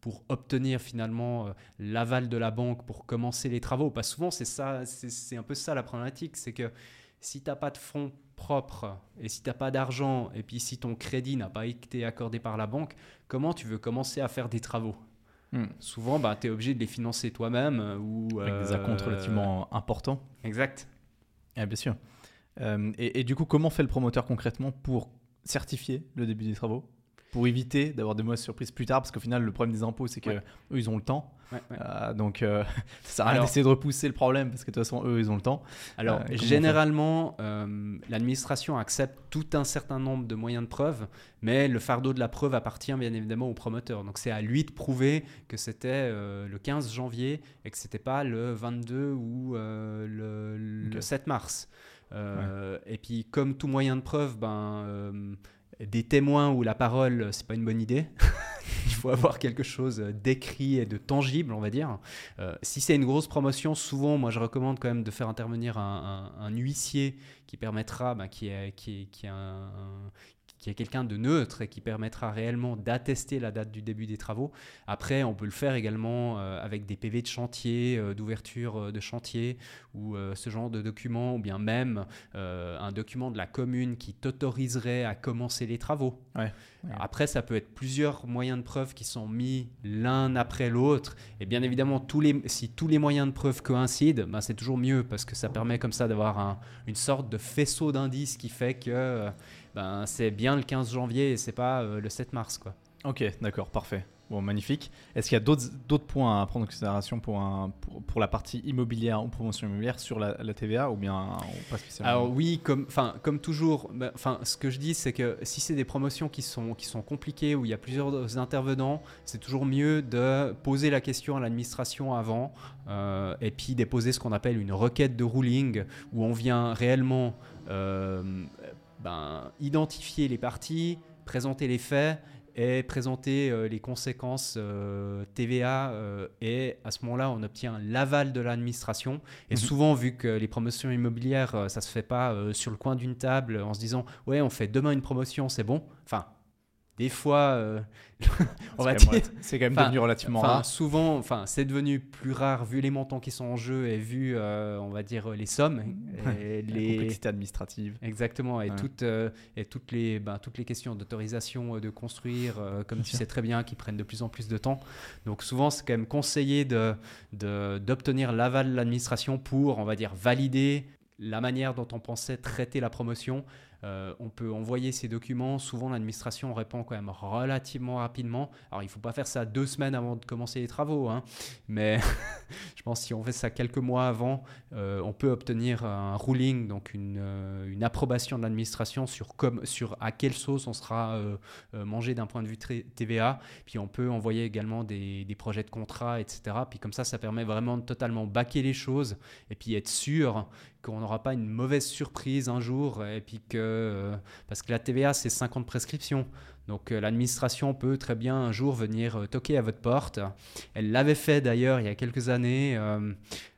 pour obtenir finalement l'aval de la banque pour commencer les travaux, que souvent, c'est ça, c'est un peu ça la problématique, c'est que si tu n'as pas de fonds propres et si tu n'as pas d'argent et puis si ton crédit n'a pas été accordé par la banque, comment tu veux commencer à faire des travaux hmm. Souvent, bah, tu es obligé de les financer toi-même. Euh, ou Avec des acomptes euh, relativement importants. Exact. Ah, bien sûr. Euh, et, du coup, comment fait le promoteur concrètement pour certifier le début des travaux? Pour éviter d'avoir de mauvaises surprises plus tard Parce qu'au final, le problème des impôts, c'est qu'eux, ils ont le temps. Euh, donc, euh, ça sert à rien d'essayer de repousser le problème parce que de toute façon, eux, ils ont le temps. Alors, euh, généralement, l'administration accepte tout un certain nombre de moyens de preuve, mais le fardeau de la preuve appartient bien évidemment au promoteur. Donc, c'est à lui de prouver que c'était le 15 janvier et que c'était pas le 22 ou le, 7 mars. Et puis, comme tout moyen de preuve, ben des témoins où la parole, c'est pas une bonne idée. Il faut avoir quelque chose d'écrit et de tangible, on va dire. Euh, si c'est une grosse promotion, souvent, moi, je recommande quand même de faire intervenir un, huissier qui permettra, bah, qui, est, qui, qui, un, qui est quelqu'un de neutre et qui permettra réellement d'attester la date du début des travaux. Après, on peut le faire également euh, avec des PV de chantier, euh, d'ouverture euh, de chantier ou ce genre de document, ou bien même un document de la commune qui t'autoriserait à commencer les travaux. Après, ça peut être plusieurs moyens de preuve qui sont mis l'un après l'autre. Et bien évidemment, tous les, si tous les moyens de preuve coïncident, ben c'est toujours mieux parce que ça permet comme ça d'avoir un, une sorte de faisceau d'indices qui fait que ben, c'est bien le 15 janvier et c'est pas le 7 mars. Quoi. Ok, d'accord, parfait. Bon, magnifique. Est-ce qu'il y a d'autres points à prendre en considération pour, un, pour, la partie immobilière ou promotion immobilière sur la, TVA ou bien pas spécialement Alors oui, comme, comme toujours, bah, enfin, ce que je dis, c'est que si c'est des promotions qui sont, qui sont compliquées, où il y a plusieurs intervenants, c'est toujours mieux de poser la question à l'administration avant euh, et puis déposer ce qu'on appelle une requête de ruling, où on vient réellement euh, ben, identifier les parties, présenter les faits et présenter euh, les conséquences euh, TVA euh, et à ce moment-là on obtient l'aval de l'administration et mhm. souvent vu que les promotions immobilières ça se fait pas sur le coin d'une table en se disant ouais on fait demain une promotion c'est bon enfin des fois, euh, on va c'est quand même devenu relativement rare. Souvent, enfin, c'est devenu plus rare vu les montants qui sont en jeu et vu, euh, on va dire, les sommes et les complexités administratives. Exactement, et toutes euh, et toutes les ben, toutes les questions d'autorisation de construire, comme tu sais très bien, qui prennent de plus en plus de temps. Donc souvent, c'est quand même conseillé de d'obtenir l'aval de l'administration pour, on va dire, valider la manière dont on pensait traiter la promotion euh, on peut envoyer ces documents. Souvent, l'administration répond quand même relativement rapidement. Alors, il ne faut pas faire ça deux semaines avant de commencer les travaux, hein. mais je pense que si on fait ça quelques mois avant, euh, on peut obtenir un ruling, donc une, euh, approbation de l'administration sur, à quelle sauce on sera mangé d'un point de vue TVA. Puis, on peut envoyer également des, des, projets de contrat, etc. Puis, comme ça, ça permet vraiment de totalement baquer les choses et puis être sûr qu'on n'aura pas une mauvaise surprise un jour et puis que euh, parce que la TVA c'est 50 prescriptions donc euh, l'administration peut très bien un jour venir euh, toquer à votre porte elle l'avait fait d'ailleurs il y a quelques années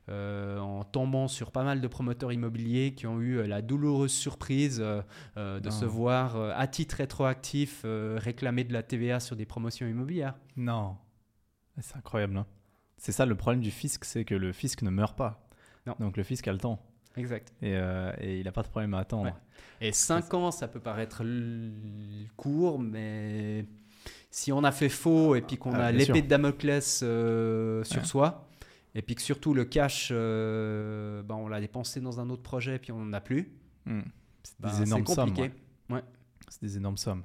en tombant sur pas mal de promoteurs immobiliers qui ont eu la douloureuse surprise de se voir à titre rétroactif réclamer de la TVA sur des promotions immobilières. Non, c'est incroyable. Hein. C'est ça le problème du fisc, c'est que le fisc ne meurt pas. Donc le fisc a le temps. Exact. Et, euh, et il n'a pas de problème à attendre. Et 5 ans, ça peut paraître court, mais si on a fait faux et puis qu'on ah, a l'épée de Damoclès euh, sur soi, et puis que surtout le cash, euh, bah, on l'a dépensé dans un autre projet et puis on n'en a plus, hmm. c'est des bah, énormes sommes. Ouais. C'est des énormes sommes.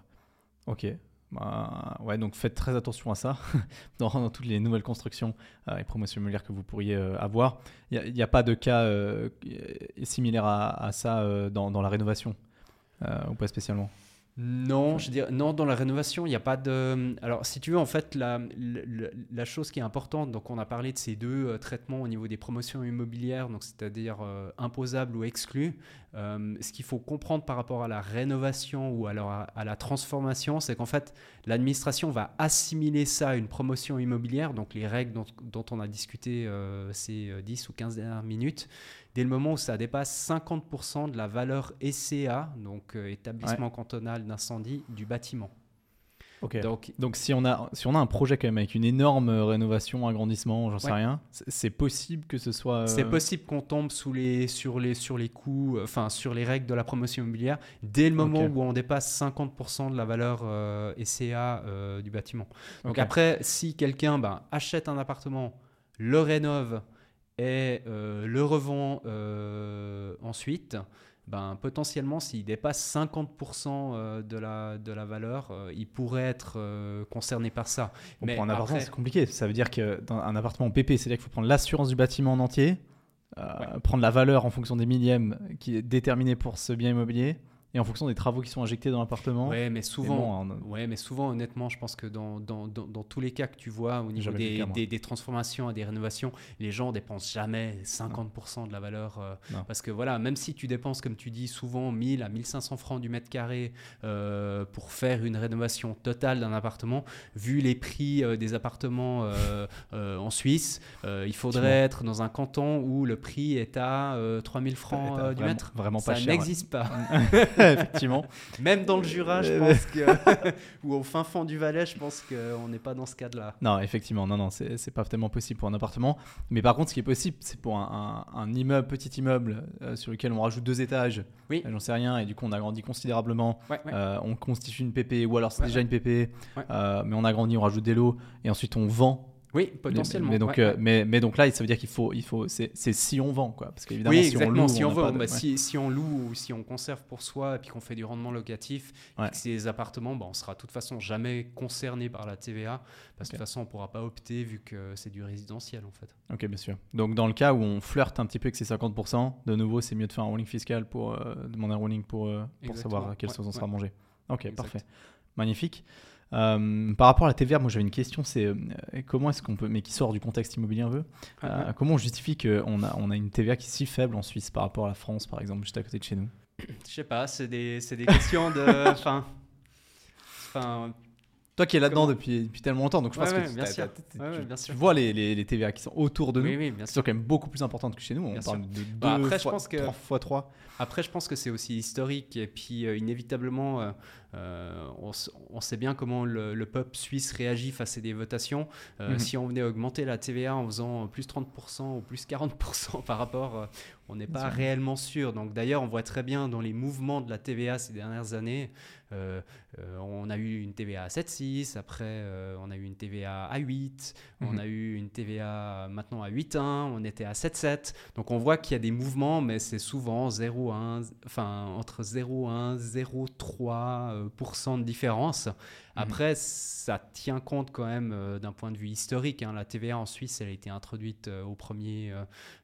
Ok. Bah, ouais, donc faites très attention à ça dans, toutes les nouvelles constructions euh, et promotions immobilières que vous pourriez euh, avoir. Il n'y a, pas de cas euh, similaire à, ça dans, dans, la rénovation ou pas spécialement non, je dirais, non, dans la rénovation, il n'y a pas de. Alors, si tu veux, en fait, la, la, chose qui est importante, donc on a parlé de ces deux euh, traitements au niveau des promotions immobilières, donc c'est-à-dire euh, imposables ou exclus. Euh, ce qu'il faut comprendre par rapport à la rénovation ou alors à, la transformation, c'est qu'en fait, l'administration va assimiler ça à une promotion immobilière, donc les règles dont, dont on a discuté ces 10 ou 15 dernières minutes dès le moment où ça dépasse 50% de la valeur ECA, donc euh, établissement cantonal d'incendie du bâtiment. Donc, Donc si, on a, si on a un projet quand même avec une énorme rénovation, agrandissement, j'en sais rien, c'est possible que ce soit... C'est euh, possible qu'on tombe sous les, sur, les, sur les coûts, euh, enfin sur les règles de la promotion immobilière, dès le moment où on dépasse 50% de la valeur ECA du bâtiment. Donc après, si quelqu'un ben, achète un appartement, le rénove, et euh, le revend euh, ensuite, ben, potentiellement, s'il dépasse 50% euh, de la, de la valeur, il pourrait être concerné par ça. Mais pour un appartement, c'est compliqué. Ça veut dire qu'un appartement PP, c'est-à-dire qu'il faut prendre l'assurance du bâtiment en entier, prendre la valeur en fonction des millièmes qui est déterminée pour ce bien immobilier, et en fonction des travaux qui sont injectés dans l'appartement. Ouais, mais souvent, ouais, mais souvent, honnêtement, je pense que dans, dans, dans, tous les cas que tu vois au niveau des, des, transformations et des rénovations, les gens dépensent jamais 50% de la valeur. Euh, parce que voilà, même si tu dépenses, comme tu dis, souvent 1000 à 1500 francs du mètre carré euh, pour faire une rénovation totale d'un appartement, vu les prix euh, des appartements en Suisse, il faudrait être dans un canton où le prix est à 3000 francs du mètre. Vraiment pas. Ça n'existe pas. effectivement. Même dans le Jura, je pense que. ou au fin fond du Valais, je pense qu'on n'est pas dans ce cadre-là. Non, effectivement, non, non, c'est pas tellement possible pour un appartement. Mais par contre, ce qui est possible, c'est pour un, un, immeuble, petit immeuble, euh, sur lequel on rajoute deux étages. Oui. J'en sais rien, et du coup, on agrandit considérablement. Euh, on constitue une PP, ou alors c'est déjà une PP, euh, mais on agrandit, on rajoute des lots, et ensuite on vend Oui, potentiellement. Mais, donc, ouais, euh, mais, mais donc là, ça veut dire qu'il faut, il faut, c'est si on vend, quoi. Parce qu'évidemment, Oui, si on loue, si on, de- bah, ouais. si, si on loue ou si on conserve pour soi et puis qu'on fait du rendement locatif, et que des appartements, bah, on sera de toute façon jamais concerné par la TVA parce que de toute façon on pourra pas opter vu que c'est du résidentiel en fait. Ok, bien sûr. Donc, dans le cas où on flirte un petit peu avec ces 50%, de nouveau, c'est mieux de faire un rolling fiscal pour euh, demander un rolling pour, euh, pour savoir à quelle sauce on sera mangé. Ok, Exact. parfait. Magnifique. Euh, par rapport à la TVA, moi j'avais une question, c'est euh, comment est-ce qu'on peut, mais qui sort du contexte immobilier un peu, euh, comment on justifie qu'on a, on a une TVA qui est si faible en Suisse par rapport à la France, par exemple, juste à côté de chez nous? Je sais pas, c'est des, c'est des questions de. Enfin. Toi qui es là-dedans Comment- depuis, depuis tellement longtemps, donc je pense Ouais, que ouais, tu- bien sûr. Ouais, vois les, les, les TVA qui sont autour de nous, Oui, oui, bien qui sûr. sont quand même beaucoup plus importantes que chez nous. On Bien parle de 2 Bah, après, je fois, pense que- 3 fois 3. Après, je pense que c'est aussi historique et puis euh, inévitablement, euh, euh, on, sait bien comment le, le peuple suisse réagit face à des votations. Mhm. Si on venait augmenter la TVA en faisant plus 30% ou plus 40% par rapport, on n'est pas sûr. réellement sûr. Donc d'ailleurs, on voit très bien dans les mouvements de la TVA ces dernières années, on a eu une TVA à 7,6, après euh, on a eu une TVA à 8, on Mhm. a eu une TVA maintenant à 8,1, on était à 7,7. Donc on voit qu'il y a des mouvements, mais c'est souvent 0,1, enfin entre 0,1, 0,3% euh, pour cent de différence. Après, ça tient compte quand même euh, d'un point de vue historique. hein. La TVA en Suisse, elle a été introduite euh, au 1er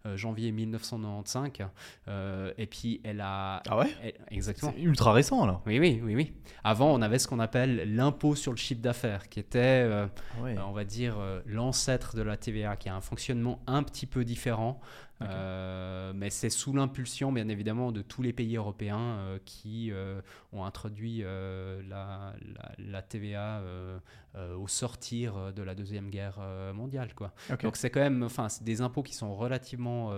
euh, janvier 1995. euh, et puis, elle a... Ah ouais? elle- exactement. C'est ultra récent alors. Oui, oui, oui, oui. Avant, on avait ce qu'on appelle l'impôt sur le chiffre d'affaires, qui était, Ah ouais. on va dire, l'ancêtre de la TVA, qui a un fonctionnement un petit peu différent. Euh, mais c'est sous l'impulsion, bien évidemment, de tous les pays européens euh, qui euh, ont introduit la, la- la TVA au sortir de la Deuxième Guerre mondiale. Quoi. Donc c'est quand même, des impôts qui sont relativement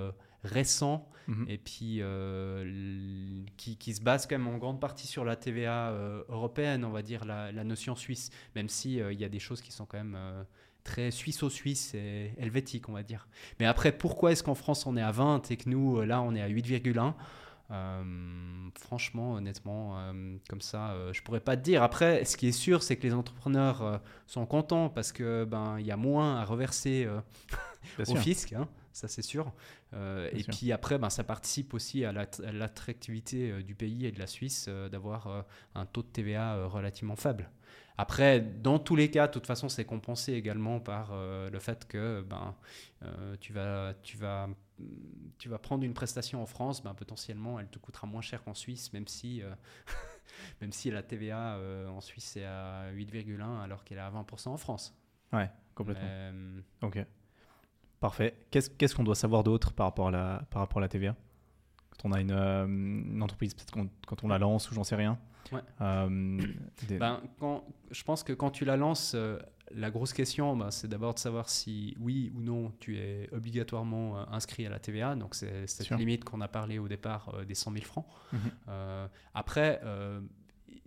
récents Mhm. et puis qui, qui se basent quand même en grande partie sur la TVA européenne, on va dire la, la notion suisse, même si euh, il y a des choses qui sont quand même très suisse-au-suisse et helvétiques, on va dire. Mais après, pourquoi est-ce qu'en France on est à 20 et que nous, euh, là, on est à 8,1 Euh, franchement, honnêtement, euh, comme ça, euh, je pourrais pas te dire. Après, ce qui est sûr, c'est que les entrepreneurs sont contents parce que ben il y a moins à reverser au sûr. fisc, hein, ça c'est sûr. Et sûr. puis après, ben, ça participe aussi à l'att- à l'attractivité du pays et de la Suisse d'avoir un taux de TVA relativement faible. Après, dans tous les cas, de toute façon, c'est compensé également par euh, le fait que ben, euh, tu, vas, tu, vas, tu vas prendre une prestation en France, ben, potentiellement, elle te coûtera moins cher qu'en Suisse, même si, euh, même si la TVA en Suisse est à 8,1 alors qu'elle est à 20% en France. Ouais, complètement. Ok. Parfait. Qu'est-ce qu'on doit savoir d'autre par rapport à la par rapport à la TVA Quand on a une, une entreprise, peut-être quand on la lance ou j'en sais rien. Ouais. Euh, des- Ben, quand, je pense que quand tu la lances, euh, la grosse question, ben, c'est d'abord de savoir si oui ou non tu es obligatoirement euh, inscrit à la TVA. Donc c'est cette Sûr. limite qu'on a parlé au départ des 100 000 francs. Mhm. Après,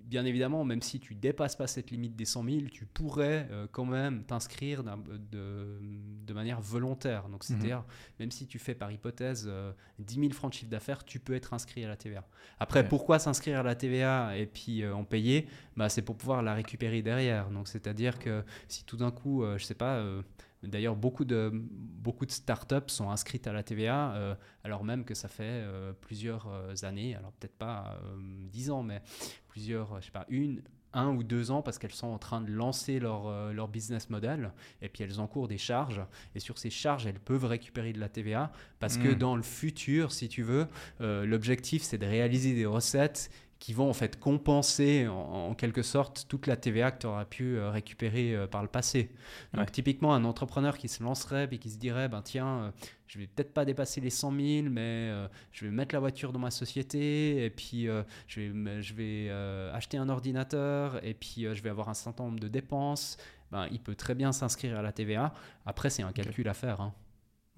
bien évidemment, même si tu dépasses pas cette limite des 100 000, tu pourrais euh, quand même t'inscrire de, de manière volontaire. Donc Mhm. c'est-à-dire, même si tu fais par hypothèse euh, 10 000 francs de chiffre d'affaires, tu peux être inscrit à la TVA. Après, pourquoi s'inscrire à la TVA et puis euh, en payer? Bah, C'est pour pouvoir la récupérer derrière. Donc c'est-à-dire que si tout d'un coup, euh, je sais pas, euh, D'ailleurs, beaucoup de, beaucoup de startups sont inscrites à la TVA, euh, alors même que ça fait euh, plusieurs euh, années, alors peut-être pas euh, 10 ans, mais plusieurs, je sais pas, une, un ou deux ans, parce qu'elles sont en train de lancer leur, leur business model, et puis elles encourent des charges, et sur ces charges, elles peuvent récupérer de la TVA, parce que Mm. dans le futur, si tu veux, l'objectif, c'est de réaliser des recettes qui vont en fait compenser en, en quelque sorte toute la TVA que tu auras pu euh, récupérer euh, par le passé. Donc Ouais. typiquement un entrepreneur qui se lancerait et qui se dirait ben tiens euh, je vais peut-être pas dépasser les 100 000 mais euh, je vais mettre la voiture dans ma société et puis euh, je vais, je vais euh, acheter un ordinateur et puis je vais avoir un certain nombre de dépenses. Ben, il peut très bien s'inscrire à la TVA. Après, c'est un calcul à faire. hein.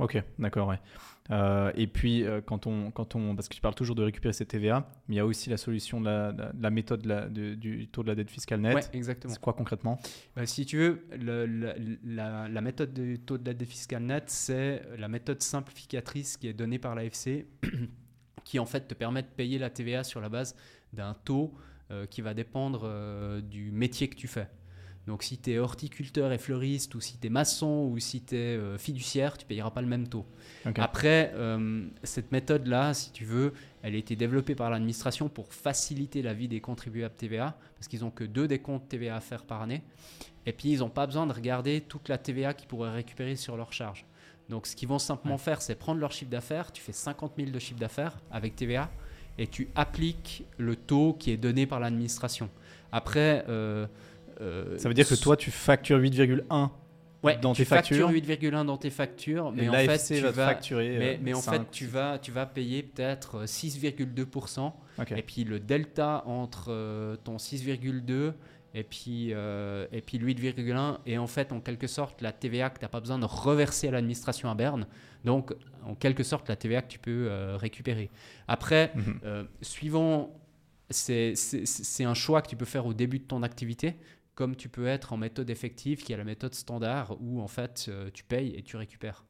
Ok, d'accord, ouais. Euh, et puis, euh, quand, on, quand on. Parce que tu parles toujours de récupérer cette TVA, mais il y a aussi la solution de la, de la méthode de la- de- du taux de la dette fiscale nette. Ouais, exactement. C'est quoi concrètement? Bah, si tu veux, le- la, la méthode du taux de la dette fiscale nette, c'est la méthode simplificatrice qui est donnée par l'AFC, qui en fait te permet de payer la TVA sur la base d'un taux euh, qui va dépendre du métier que tu fais. Donc si tu es horticulteur et fleuriste, ou si tu es maçon, ou si tu es euh, fiduciaire, tu ne payeras pas le même taux. Après, euh, cette méthode-là, si tu veux, elle a été développée par l'administration pour faciliter la vie des contribuables TVA, parce qu'ils n'ont que deux décomptes TVA à faire par année. Et puis, ils n'ont pas besoin de regarder toute la TVA qu'ils pourraient récupérer sur leur charge. Donc, ce qu'ils vont simplement faire, c'est prendre leur chiffre d'affaires. Tu fais 50 000 de chiffre d'affaires avec TVA et tu appliques le taux qui est donné par l'administration. Après. Euh, ça veut dire que toi, tu factures 8,1 Ouais, dans tu tes factures 8,1 dans tes factures, mais en fait tu vas facturer mais, mais en fait tu vas tu vas payer peut-être 6,2% et puis le delta entre euh, ton 6,2 et puis, euh, et puis 8,1 et en fait en quelque sorte la TVA que tu n'as pas besoin de reverser à l'administration à Berne. Donc en quelque sorte la TVA que tu peux euh, récupérer. Après, mhm. euh, suivant, c'est un choix que tu peux faire au début de ton activité comme tu peux être en méthode effective, qui est la méthode standard, où en fait tu payes et tu récupères.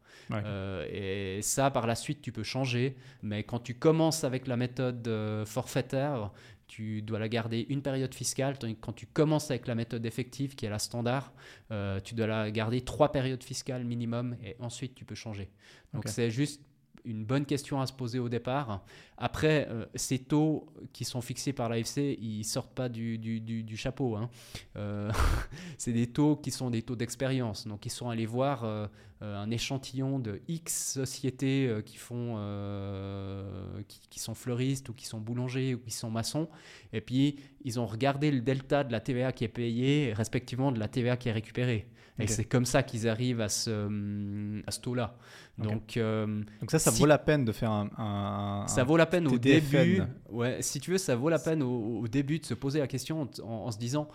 et ça, par la suite, tu peux changer. Mais quand tu commences avec la méthode forfaitaire, tu dois la garder une période fiscale, quand tu commences avec la méthode effective, qui est la standard, euh, tu dois la garder trois périodes fiscales minimum et ensuite tu peux changer. Donc c'est juste une bonne question à se poser au départ. Après, euh, ces taux qui sont fixés par l'AFC, ils sortent pas du, du, du, chapeau. Hein. Euh, c'est des taux qui sont des taux d'expérience. Donc, ils sont allés voir euh, un échantillon de X sociétés qui, font, qui, qui, sont fleuristes ou qui sont boulangers ou qui sont maçons. Et puis, ils ont regardé le delta de la TVA qui est payée, respectivement de la TVA qui est récupérée. Et c'est comme ça qu'ils arrivent à ce, à ce taux-là. Donc, euh, Donc ça, ça vaut la peine de faire un... ça vaut la peine au début. Ouais, si tu veux, ça vaut la peine au, début de se poser la question en, se disant...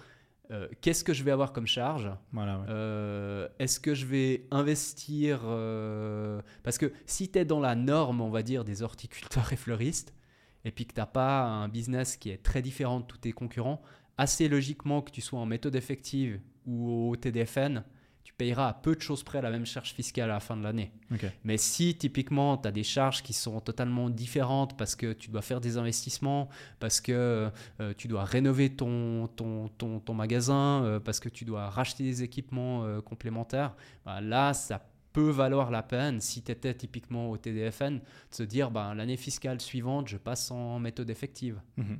Euh, qu'est-ce que je vais avoir comme charge? Voilà, euh, Est-ce que je vais investir Parce que si tu es dans la norme, on va dire, des horticulteurs et fleuristes, et puis que tu n'as pas un business qui est très différent de tous tes concurrents, assez logiquement que tu sois en méthode effective ou au TDFN, payeras à peu de choses près la même charge fiscale à la fin de l'année. Mais si typiquement tu as des charges qui sont totalement différentes parce que tu dois faire des investissements, parce que euh, tu dois rénover ton, ton, ton, magasin, euh, parce que tu dois racheter des équipements euh, complémentaires, bah, là ça peut valoir la peine, si tu étais typiquement au TDFN, de se dire bah, l'année fiscale suivante, je passe en méthode effective. Mhm.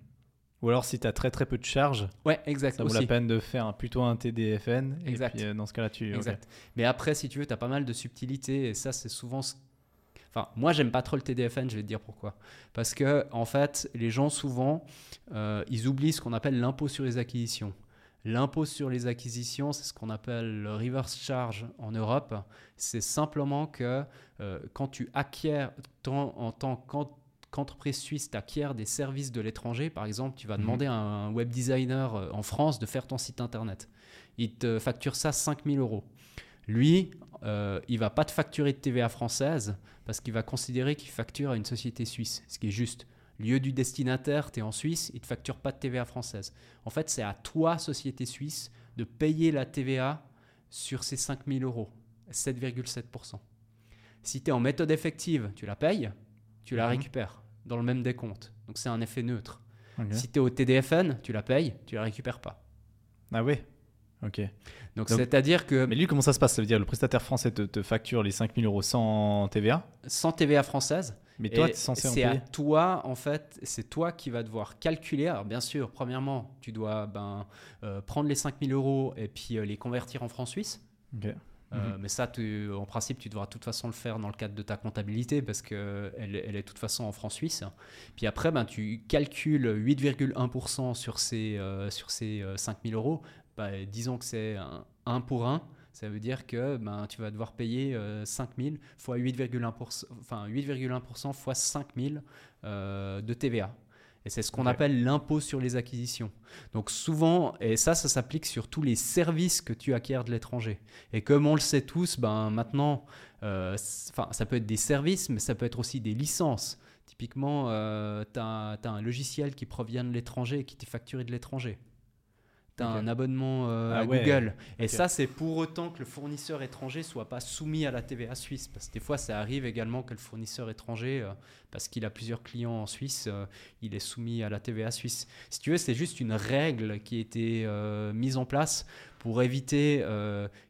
Ou alors si tu as très très peu de charges, ouais, exact, ça vaut la peine de faire plutôt un TDFN. Exact. Et puis, euh, dans ce cas-là, tu. Exact. Mais après, si tu veux, tu as pas mal de subtilités et ça, c'est souvent. Enfin, moi, j'aime pas trop le TDFN, je vais te dire pourquoi. Parce que, en fait, les gens, souvent, euh, ils oublient ce qu'on appelle l'impôt sur les acquisitions. L'impôt sur les acquisitions, c'est ce qu'on appelle le reverse charge en Europe. C'est simplement que euh, quand tu acquiers en tant qu'entreprise entreprise suisse t'acquiert des services de l'étranger, par exemple, tu vas mhm. demander à un web designer euh, en France de faire ton site internet. Il te facture ça 5000 euros. Lui, euh, il va pas te facturer de TVA française parce qu'il va considérer qu'il facture à une société suisse, ce qui est juste. Lieu du destinataire, tu es en Suisse, il ne te facture pas de TVA française. En fait, c'est à toi, société suisse, de payer la TVA sur ces 5000 euros, 7,7%. Si tu es en méthode effective, tu la payes, tu la mhm. récupères dans le même décompte. Donc c'est un effet neutre. Si tu es au TDFN, tu la payes, tu la récupères pas. Ah oui Ok. Donc, c'est-à-dire que. Mais lui, comment ça se passe? Ça veut dire le prestataire français te, facture les 5000 euros sans TVA Sans TVA française. Mais toi, tu es censé en C'est à toi, en fait, c'est toi qui vas devoir calculer. Alors, bien sûr, premièrement, tu dois ben, euh, prendre les 5000 euros et puis euh, les convertir en francs suisses. Euh, mhm. mais ça, en principe, tu devras de toute façon le faire dans le cadre de ta comptabilité parce qu'elle elle est de toute façon en francs suisses. Puis après, ben, tu calcules 8,1% sur ces, euh, sur ces 5000 euh, euros. Ben, disons que c'est 1 pour 1. Ça veut dire que ben, tu vas devoir payer 5000 fois 8,1%, enfin 8,1% fois 5000 de TVA. Et c'est ce qu'on appelle l'impôt sur les acquisitions. Donc souvent, et ça, ça s'applique sur tous les services que tu acquiers de l'étranger. Et comme on le sait tous, ben maintenant, euh, ça peut être des services, mais ça peut être aussi des licences. Typiquement, euh, tu as, un logiciel qui provient de l'étranger et qui t'est facturé de l'étranger. Tu as un abonnement euh, Ah à ouais. Google. Et ça, c'est pour autant que le fournisseur étranger soit pas soumis à la TVA suisse. Parce que des fois, ça arrive également que le fournisseur étranger, euh, parce qu'il a plusieurs clients en Suisse, euh, il est soumis à la TVA suisse. Si tu veux, c'est juste une règle qui a été mise en place pour éviter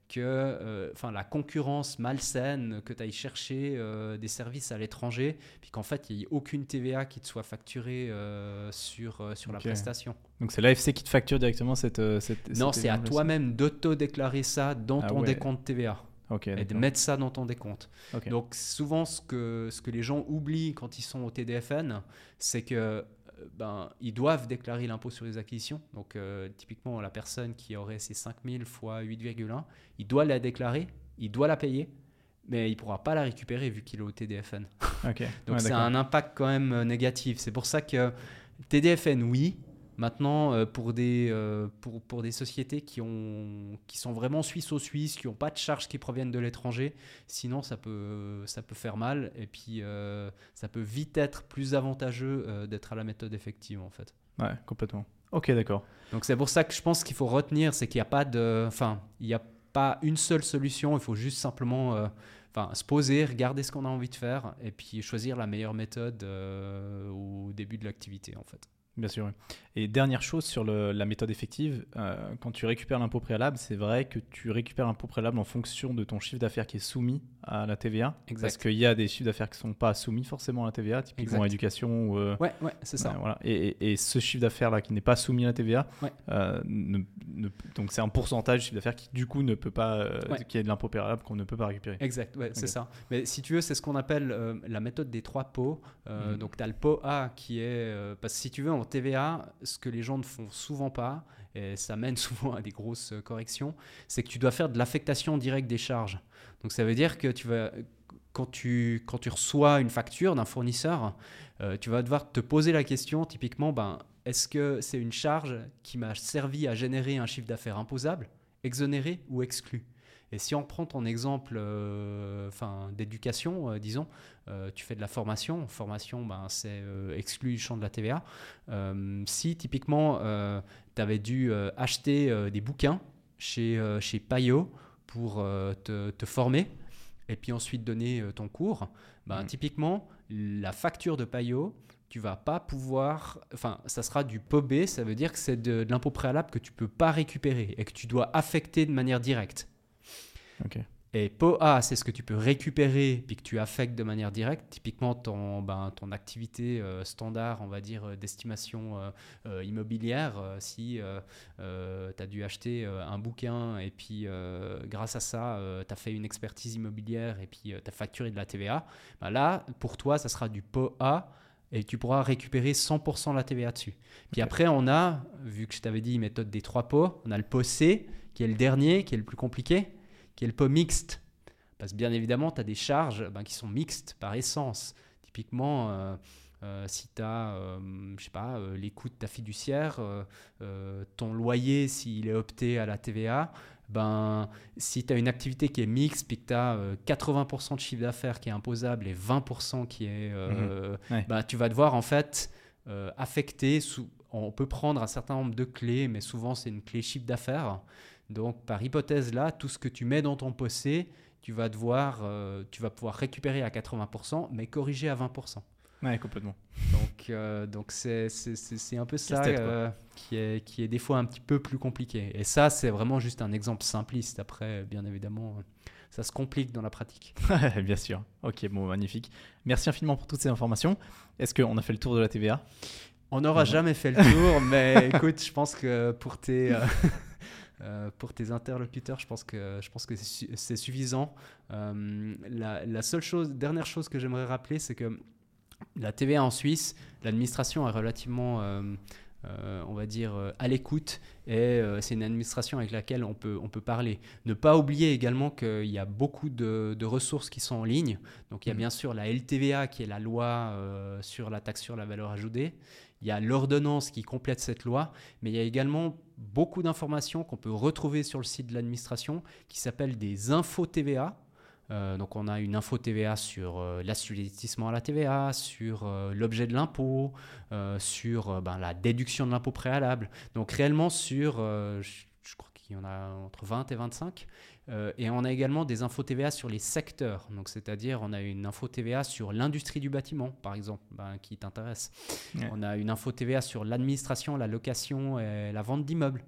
que euh, la concurrence malsaine, que tu ailles chercher euh, des services à l'étranger, puis qu'en fait, il n'y ait aucune TVA qui te soit facturée euh, sur, sur la prestation. Donc c'est l'AFC qui te facture directement cette. cette Non, c'est à toi-même d'auto-déclarer ça dans Ah ton ouais. décompte TVA ça Ok. et de mettre ça dans ton décompte. Donc souvent, ce que, ce que les gens oublient quand ils sont au TDFN, c'est que ben, ils doivent déclarer l'impôt sur les acquisitions. Donc euh, typiquement, la personne qui aurait ses 5000 fois 8,1, il doit la déclarer, il doit la payer, mais il ne pourra pas la récupérer vu qu'il est au TDFN. Donc Ouais, c'est un impact quand même euh, négatif. C'est pour ça que TDFN, oui. Maintenant, euh, pour, des, euh, pour, pour des sociétés qui, ont, qui sont vraiment suisses-au-suisse, qui n'ont pas de charges qui proviennent de l'étranger, sinon ça peut, ça peut faire mal et puis euh, ça peut vite être plus avantageux d'être à la méthode effective en fait. Ouais, complètement. Ok, d'accord. Donc c'est pour ça que je pense qu'il faut retenir, c'est qu'il n'y a pas de, enfin, il n'y a pas une seule solution. Il faut juste simplement, euh, enfin, se poser, regarder ce qu'on a envie de faire, et puis choisir la meilleure méthode euh, au début de l'activité, en fait. Bien sûr. oui. Et dernière chose sur le- la méthode effective, euh, quand tu récupères l'impôt préalable, c'est vrai que tu récupères l'impôt préalable en fonction de ton chiffre d'affaires qui est soumis à la TVA. Exact. Parce qu'il y a des chiffres d'affaires qui ne sont pas soumis forcément à la TVA, typiquement Exact. éducation ou. euh, Ouais, ouais, c'est ça. voilà. et, et- et ce chiffre d'affaires-là qui n'est pas soumis à la TVA, Ouais. euh, ne- ne- donc c'est un pourcentage du chiffre d'affaires qui du coup ne peut pas, Ouais. qui est de l'impôt préalable qu'on ne peut pas récupérer. Exact, ouais, c'est ça. Mais si tu veux, c'est ce qu'on appelle la méthode des trois pots. Mhm. Donc, tu as le pot A qui est. parce que si tu veux, TVA, ce que les gens ne font souvent pas, et ça mène souvent à des grosses euh, corrections, c'est que tu dois faire de l'affectation directe des charges. Donc, ça veut dire que tu vas. Quand tu, quand tu reçois une facture d'un fournisseur, euh, tu vas devoir te poser la question, typiquement, ben, est-ce que c'est une charge qui m'a servi à générer un chiffre d'affaires imposable, exonéré ou exclu? Et si on prend ton exemple euh, enfin, d'éducation, euh, disons, euh, tu fais de la formation, formation, ben, c'est exclu du champ de la TVA. Si typiquement, tu avais dû acheter des bouquins chez, chez Payot pour te, te former, et puis ensuite donner ton cours, ben, Mm. typiquement, la facture de Payot, tu vas pas pouvoir, enfin, ça sera du pot B, ça veut dire que c'est de, de l'impôt préalable que tu peux pas récupérer et que tu dois affecter de manière directe. Ok. Et pot A, c'est ce que tu peux récupérer puis que tu affectes de manière directe. Typiquement, ton, ben, ton activité euh, standard, on va dire, euh, d'estimation euh, euh, immobilière. euh, si tu as dû acheter euh, un bouquin et puis euh, grâce à ça, tu as fait une expertise immobilière et puis tu as facturé de la TVA, ben là, pour toi, ça sera du pot A et tu pourras récupérer 100% la TVA dessus. Puis après, on a, vu que je t'avais dit méthode des trois pots, on a le pot C qui est le dernier, qui est le plus compliqué qui est le pot mixte. Parce que bien évidemment, tu as des charges ben, qui sont mixtes par essence. Typiquement, euh, euh, si tu as, je sais pas, euh, les coûts de ta fiduciaire, euh, euh, ton loyer s'il est opté à la TVA, ben, si tu as une activité qui est mixte puis que tu as 80% de chiffre d'affaires qui est imposable et 20% qui est... euh, Mhm. Ouais. ben, tu vas devoir en fait euh, affecter, sous, on peut prendre un certain nombre de clés, mais souvent c'est une clé chiffre d'affaires. Donc, par hypothèse là, tout ce que tu mets dans ton possé, tu vas devoir, euh, tu vas pouvoir récupérer à 80%, mais corriger à 20%. Ouais, complètement. Donc, euh, donc c'est, c'est, c'est- c'est un peu ça euh, qui, est, qui est des fois un petit peu plus compliqué. Et ça, c'est vraiment juste un exemple simpliste. Après, bien évidemment, ça se complique dans la pratique. Bien sûr. Ok, bon, magnifique. Merci infiniment pour toutes ces informations. Est-ce qu'on a fait le tour de la TVA On n'aura jamais fait le tour, mais écoute, je pense que pour tes, euh, pour tes interlocuteurs, je pense que, je pense que c'est su- c'est suffisant. Euh, la, la seule chose, dernière chose que j'aimerais rappeler, c'est que la TVA en Suisse, l'administration est relativement, euh, on va dire, à l'écoute et c'est une administration avec laquelle on peut, on peut parler. Ne pas oublier également qu'il y a beaucoup de, de ressources qui sont en ligne. Donc il y a Mhm. bien sûr la LTVA qui est la loi sur la taxe sur la valeur ajoutée. Il y a l'ordonnance qui complète cette loi, mais il y a également beaucoup d'informations qu'on peut retrouver sur le site de l'administration qui s'appellent des infos TVA. Euh, donc on a une info TVA sur euh, l'assujettissement à la TVA, sur euh, l'objet de l'impôt, euh, sur ben, la déduction de l'impôt préalable. Donc réellement sur, je crois qu'il y en a entre 20 et 25. Euh, et on a également des infos TVA sur les secteurs. Donc c'est-à-dire on a une info TVA sur l'industrie du bâtiment, par exemple, ben, qui t'intéresse. Ouais. On a une info TVA sur l'administration, la location et la vente d'immeubles.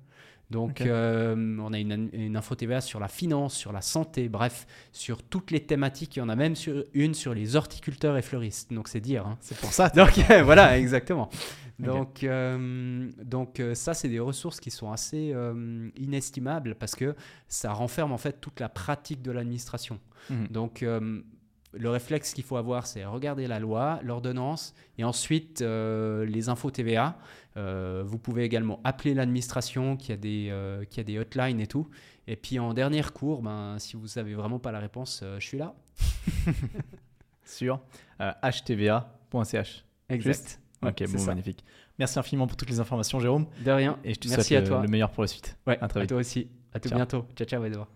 Donc, euh, on a une, une info TVA sur la finance, sur la santé, bref, sur toutes les thématiques. Il y en a même sur, une sur les horticulteurs et fleuristes. Donc, c'est dire. hein. C'est pour ça. Donc, voilà, exactement. Donc, euh, donc euh, ça, c'est des ressources qui sont assez euh, inestimables parce que ça renferme en fait toute la pratique de l'administration. Mhm. Donc, le réflexe qu'il faut avoir, c'est regarder la loi, l'ordonnance, et ensuite euh, les infos TVA. Euh, vous pouvez également appeler l'administration, qui a des, euh, qui a des hotlines et tout. Et puis en dernier recours, ben, si vous savez vraiment pas la réponse, je suis là. Sur htva.ch. Juste Ouais, ok, bon, ça. magnifique. Merci infiniment pour toutes les informations, Jérôme. De rien. Et je te Merci souhaite à le- toi. le meilleur pour la suite. Ouais, À très vite. toi aussi. À tout Ciao. bientôt. Ciao, ciao, Edouard.